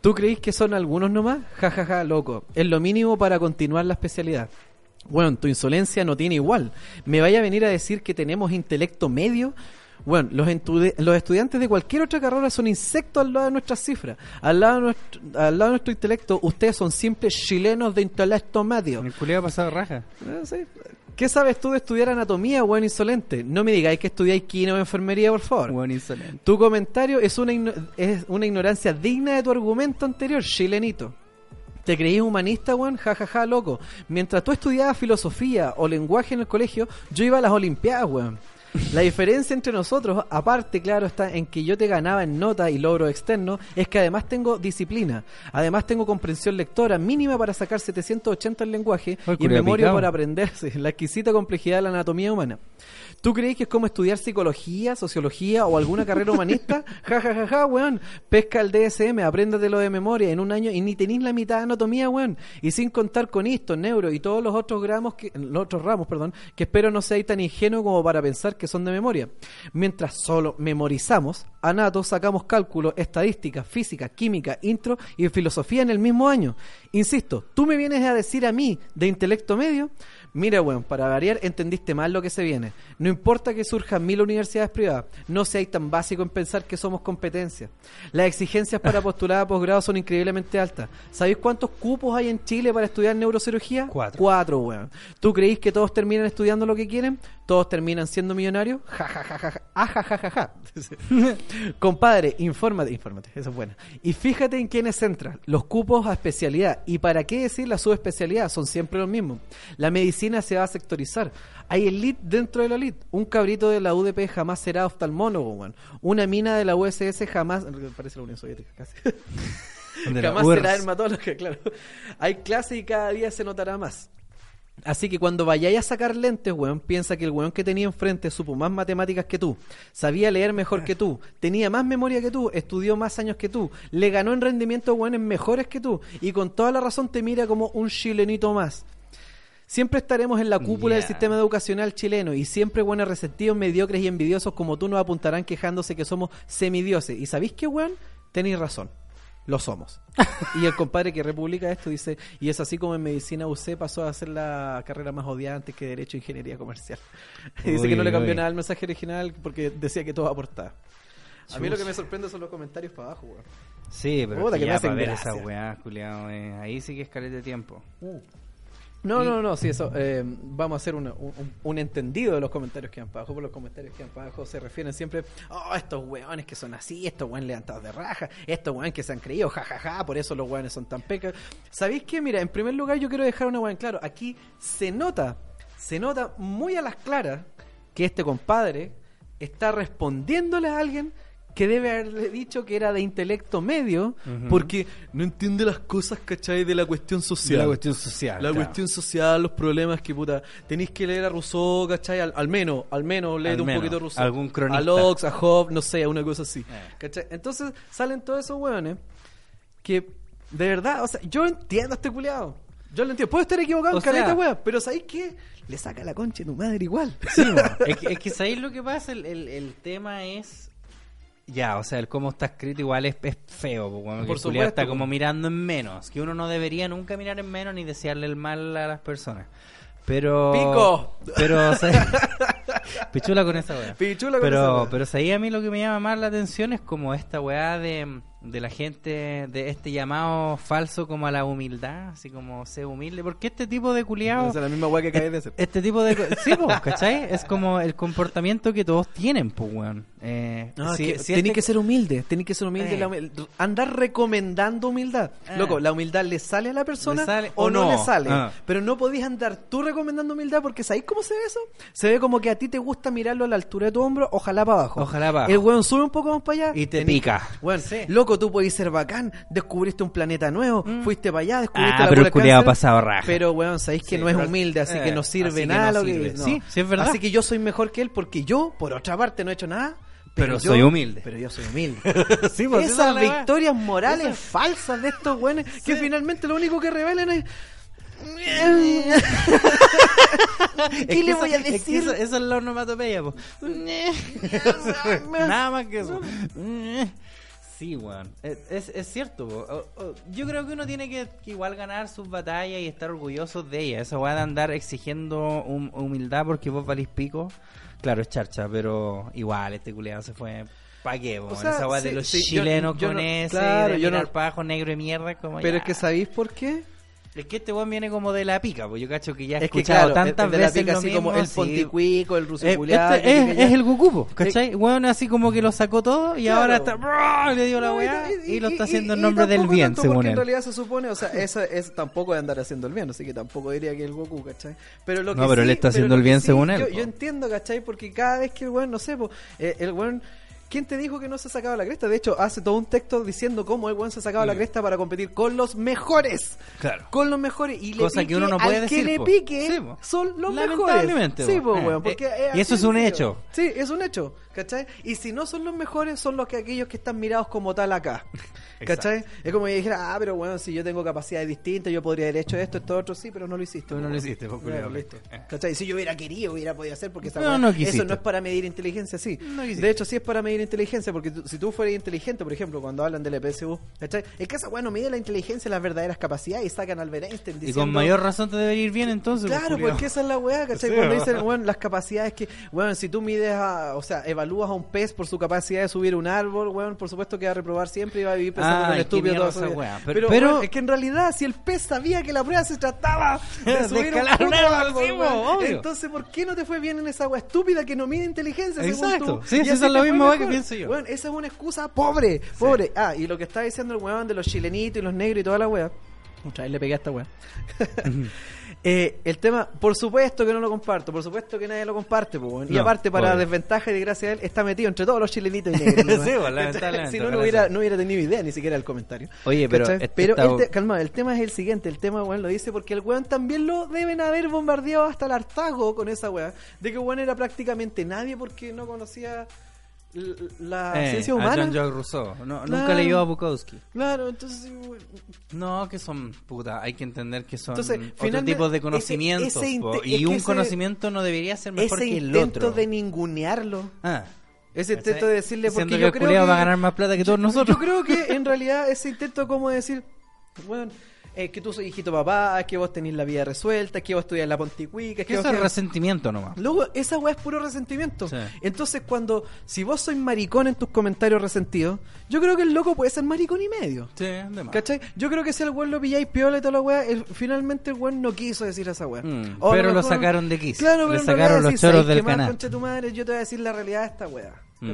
¿Tú creís que son algunos nomás? Ja, ja, ja, loco. Es lo mínimo para continuar la especialidad. Bueno, tu insolencia no tiene igual. ¿Me vaya a venir a decir que tenemos intelecto medio? Bueno, los, estudiantes de cualquier otra carrera son insectos al lado de nuestras cifras. Al lado de nuestro, al lado de nuestro intelecto, ustedes son simples chilenos de intelecto medio. El culiao ha pasado raja. Eh, sí. ¿Qué sabes tú de estudiar anatomía, buen insolente? No me digáis que estudiáis quino o enfermería, por favor. Buen insolente. Tu comentario es una, es una ignorancia digna de tu argumento anterior, chilenito. ¿Te creías humanista, weón? Ja, ja, ja, loco. Mientras tú estudiabas filosofía o lenguaje en el colegio, yo iba a las olimpiadas, weón. La diferencia entre nosotros, aparte, claro, está en que yo te ganaba en nota y logro externo, es que además tengo disciplina. Además tengo comprensión lectora mínima para sacar 780 en lenguaje Ay, y memoria para aprenderse la exquisita complejidad de la anatomía humana. ¿Tú crees que es como estudiar psicología, sociología o alguna carrera humanista? Ja, ja, ja, ja, weón. Pesca el DSM, apréndatelo de memoria en un año y ni tenéis la mitad de anatomía, weón. Y sin contar con esto, neuro y todos los otros gramos que, los otros ramos, perdón, que espero no seáis tan ingenuo como para pensar que son de memoria. Mientras solo memorizamos, anato, sacamos cálculo, estadística, física, química, intro y filosofía en el mismo año. Insisto, tú me vienes a decir a mí de intelecto medio, Mira, weón, para variar entendiste mal lo que se viene. No importa que surjan mil universidades privadas, no seáis tan básico en pensar que somos competencia. Las exigencias para postular a posgrado son increíblemente altas. ¿Sabéis cuántos cupos hay en Chile para estudiar neurocirugía? Cuatro. Cuatro, weón. ¿Tú creéis que todos terminan estudiando lo que quieren? ¿Todos terminan siendo millonarios? Ja, ja, ja, ja, ja. Ah, ja, ja, ja. Compadre, infórmate, infórmate, eso es bueno. Y fíjate en quiénes entran, los cupos a especialidad. ¿Y para qué decir la subespecialidad? Son siempre los mismos. La medicina se va a sectorizar. Hay elite dentro de la elite. Un cabrito de la UDP jamás será oftalmólogo, weón. Una mina de la USS jamás... Parece la Unión Soviética, casi. Jamás será dermatóloga, claro. Hay clases y cada día se notará más. Así que cuando vayáis a sacar lentes, weón, piensa que el weón que tenía enfrente supo más matemáticas que tú, sabía leer mejor que tú, tenía más memoria que tú, estudió más años que tú, le ganó en rendimiento weones mejores que tú, y con toda la razón te mira como un chilenito más. Siempre estaremos en la cúpula del sistema educacional chileno y siempre buenos resentidos, mediocres y envidiosos como tú nos apuntarán quejándose que somos semidioses. ¿Y sabéis qué, weón? Tenéis razón. Lo somos. y el compadre que republica esto dice, y es así como en medicina UC pasó a hacer la carrera más odiada antes que Derecho e Ingeniería Comercial. Y dice Uy, que no le cambió uy. nada al mensaje original porque decía que todo aportaba. A mí lo que me sorprende son los comentarios para abajo, weón. Sí, pero Puta, que que me ya hacen para ver gracia. esa weá, culiao, eh, ahí sí que es de tiempo. No, no, no, sí, eso. eh, vamos a hacer una- un, entendido de los comentarios que van para abajo. Por los comentarios que van para abajo se refieren siempre, oh, estos weones que son así, estos weones levantados de raja, estos weones que se han creído, jajaja, por eso los weones son tan pecas. ¿Sabéis qué? Mira, en primer lugar yo quiero dejar una weón claro. Aquí se nota, se nota muy a las claras que este compadre está respondiéndole a alguien que debe haberle dicho que era de intelecto medio, porque no entiende las cosas, ¿cachai? De la cuestión social. La cuestión social. La claro. cuestión social, los problemas que puta. Tenéis que leer a Rousseau, ¿cachai? Al, al menos, al menos léete Al un menos, poquito de Rousseau. algún cronista. A Locke, a Hobbes, no sé, una cosa así. Eh. ¿cachai? Entonces salen todos esos hueones que, de verdad, o sea, yo entiendo a este culiado. Yo lo entiendo. Puedo estar equivocado O en caleta, weón, pero ¿sabéis qué? Le saca la concha de tu madre igual. Sí, es, que, es que ¿sabéis lo que pasa? El, el, el tema es. Ya, o sea, el cómo está escrito igual es, es feo, po, weón, que Por supuesto, está como mirando en menos. Que uno no debería nunca mirar en menos ni desearle el mal a las personas. Pero. ¡Pico! Pero, o sea, Pichula con esa weá. Pichula con pero, esa weá. pero ¿sabéis a mí lo que me llama más la atención es como esta weá de. De la gente, de este llamado falso como a la humildad, así como sé humilde, porque este tipo de culiados... Es la misma weá que acabé de hacer. Este tipo de... Sí, po, ¿cachai? Es como el comportamiento que todos tienen, pues, weón. Eh, No, si- que si tenés este- que ser humilde, tenés que ser humilde. Eh. la humil- andar recomendando humildad. Eh. Loco, la humildad le sale a la persona ¿Le sale o, o no, no? le sale. Ah. Pero no podías andar tú recomendando humildad porque ¿sabéis cómo se ve eso? Se ve como que a ti te gusta mirarlo a la altura de tu hombro, ojalá para abajo. Ojalá para abajo. El weón sube un poco más para allá. Y te tenés- pica. Bueno, Sí. loco, tú podés ser bacán, descubriste un planeta nuevo, fuiste para allá, descubriste Ah, la pero el cáncer, pasado raja. Pero weón, sabéis que Sí, no es humilde, así eh, que no sirve nada no lo que sirve. no. Sí, sí, es verdad. Así que yo soy mejor que él porque yo, por otra parte, no he hecho nada. Pero yo- soy humilde. Pero yo soy humilde. Sí, pues, esa Esas victorias morales falsas de estos güeyes que finalmente lo único que revelan es. Es ¿Qué que le eso- voy a es que decir? eso, eso es la onomatopeya. Nada más que eso. Sí, weón. Es, es- es cierto, o- Yo creo que uno tiene que, que igual ganar sus batallas y estar orgulloso de ellas. Esa weá de andar exigiendo hum- humildad porque vos valís pico. Claro, es charcha, pero igual este culeado se fue. ¿Pa' qué? O sea, Esa weá sí, de los sí, yo- chilenos yo con no- ese, claro, de yo no- pa' abajo negro de mierda, como Pero ya. es que ¿sabéis por qué? Es que este weón viene como de la pica, pues yo cacho que ya he Es que escuchado claro, tantas la veces pica lo así mismo, como el sí. ponticuico, el ruso Eh, este es, es el Goku, po, ¿cachai? Bueno, así como que lo sacó todo y Claro. ahora está. ¡brrr! Le dio la weá y, y- lo está haciendo en nombre del bien, tanto según porque él. en realidad se supone, o sea, eso es tampoco de andar haciendo el bien, así que tampoco diría que el Goku, ¿cachai? Pero lo que No, pero sí- él está haciendo el bien sí, según él, Yo, entiendo, ¿cachai? Porque cada vez que el weón, no sé, eh, el weón... ¿Quién te dijo que no se sacaba la cresta? De hecho, hace todo un texto diciendo cómo el weón se sacaba la cresta para competir con los mejores. Claro. Con los mejores. Y le Cosa que pique uno no puede al decir, que le po. pique Sí, po. son los mejores. Lamentablemente, Sí, po. po, Eh. Porque eh, es y eso es un hecho. Sí, es un hecho, ¿cachai? Y si no son los mejores, son los que aquellos que están mirados como tal acá. ¿Cachai? Es como que dijera, ah, pero bueno, si yo tengo capacidades distintas, yo podría haber hecho esto, esto, otro, sí, pero no lo hiciste. Tú no lo hiciste, po, Claro, culiao. listo. Eh. ¿Cachai? Si yo hubiera querido, hubiera podido hacer, porque esa No, no eso no es para medir inteligencia, sí. No de hecho, sí es para medir inteligencia, porque tú- si tú fueras inteligente, por ejemplo, cuando hablan del EPSU, ¿cachai? Es que esa weá no mide la inteligencia, las verdaderas capacidades y sacan al Einstein Y con mayor razón te debería ir bien entonces. pues, Claro, porque esa es la weá, ¿cachai? Sí, Cuando ¿no? dicen, weón, las capacidades que, weón, si tú mides a, o sea, evalúas a un pez por su capacidad de subir un árbol, weón, por supuesto que va a reprobar siempre y va a vivir pensando en el estúpido esa weá. Pero, Pero- pero- weón, es que en realidad, si el pez sabía que la prueba se trataba de subir un escalar un puto árbol, sí, weón, entonces, ¿por qué no te fue bien en esa weá estúpida que no mide inteligencia según Exacto. tú? Sí, sí, esa es misma weá que pienso yo. Weón, esa es una excusa pobre, pobre. Ah, y lo que está diciendo el weón de los chilenitos y los negros y toda la weá. Otra vez le pegué a esta weá. Eh, el tema, por supuesto que no lo comparto, por supuesto que nadie lo comparte, weón. y No, aparte para obvio. desventaja y desgracia de él, está metido entre todos los chilenitos y negros. Sí, pues, si no, no hubiera, no hubiera tenido idea ni siquiera el comentario. Oye, pero este- pero esta- el te- calma, el tema es el siguiente, el tema, weón, lo dice porque el weón también lo deben haber bombardeado hasta el hartazgo con esa weá, de que weón era prácticamente nadie porque no conocía la Eh, ciencia A humana. Jean-Jacques Rousseau. No, Claro. Nunca leyó a Bukowski. Claro, entonces, weón, No, que son, puta, hay que entender que son Entonces, otro tipo de ese- conocimientos. ese inte- po, y un ese- conocimiento no debería ser mejor ese que el intento otro. de ningunearlo. Ah, Ese intento de decirle porque que yo creo que va a ganar más plata que todos nosotros. Yo creo que en realidad ese intento como decir, bueno, es que tú soy hijito papá, es que vos tenés la vida resuelta, es que vos estudias la Ponticuica, es que vos eso es resentimiento nomás. Luego, esa weá es puro resentimiento. Sí. Entonces, cuando, si vos sois maricón en tus comentarios resentidos, yo creo que el loco puede ser maricón y medio. Sí, de más. ¿Cachai? Yo creo que si al weón lo pilláis piola y toda la weá, el- finalmente el weón no quiso decir esa weá. Mm, pero lo sacaron de quicio. Claro, Le pero en sacaron los choros ¿sabes del canal. concha tu madre? Yo te voy a decir la realidad de esta weá. Mm.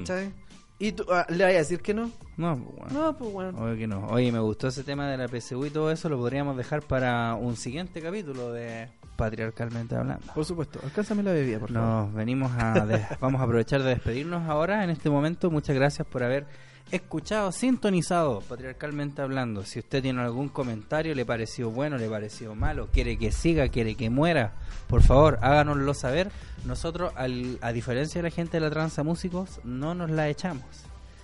¿Y tú ah, le vas a decir que no? No, pues, bueno. No, pues bueno. Obvio que no. Oye, me gustó ese tema de la PSU y todo eso. Lo podríamos dejar para un siguiente capítulo de Patriarcalmente Hablando. Por supuesto, alcánzame la bebida, por favor. Nos venimos a... vamos a aprovechar de despedirnos ahora en este momento. Muchas gracias por haber escuchado, sintonizado Patriarcalmente Hablando. Si usted tiene algún comentario, le pareció bueno, le pareció malo, quiere que siga, quiere que muera, por favor, háganoslo saber. Nosotros, al- a diferencia de la gente de la Tranza Músicos, no nos la echamos.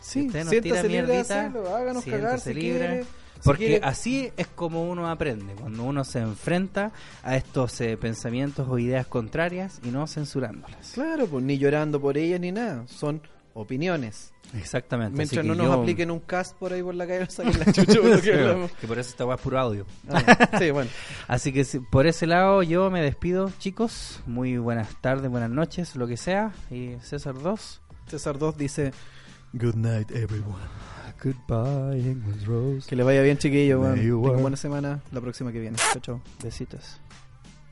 Sí, usted nos siéntase tira mierdita, hacerlo, háganos cagar si libre. quiere. Si Porque así es como uno aprende, cuando uno se enfrenta a estos eh, pensamientos o ideas contrarias y no censurándolas. Claro, pues ni llorando por ellas ni nada. Son opiniones. Exactamente. Mientras no nos yo- apliquen un cast por ahí por la calle, saquen la chucha por que por eso esta weá es puro audio. Ah, sí, bueno. Así que por ese lado yo me despido, chicos. Muy buenas tardes, buenas noches, lo que sea. Y César 2. César 2 dice: Good night, everyone. Goodbye, England's Rose. Que le vaya bien, chiquillo. Tengan buena semana la próxima que viene. Chao, chao. Besitos.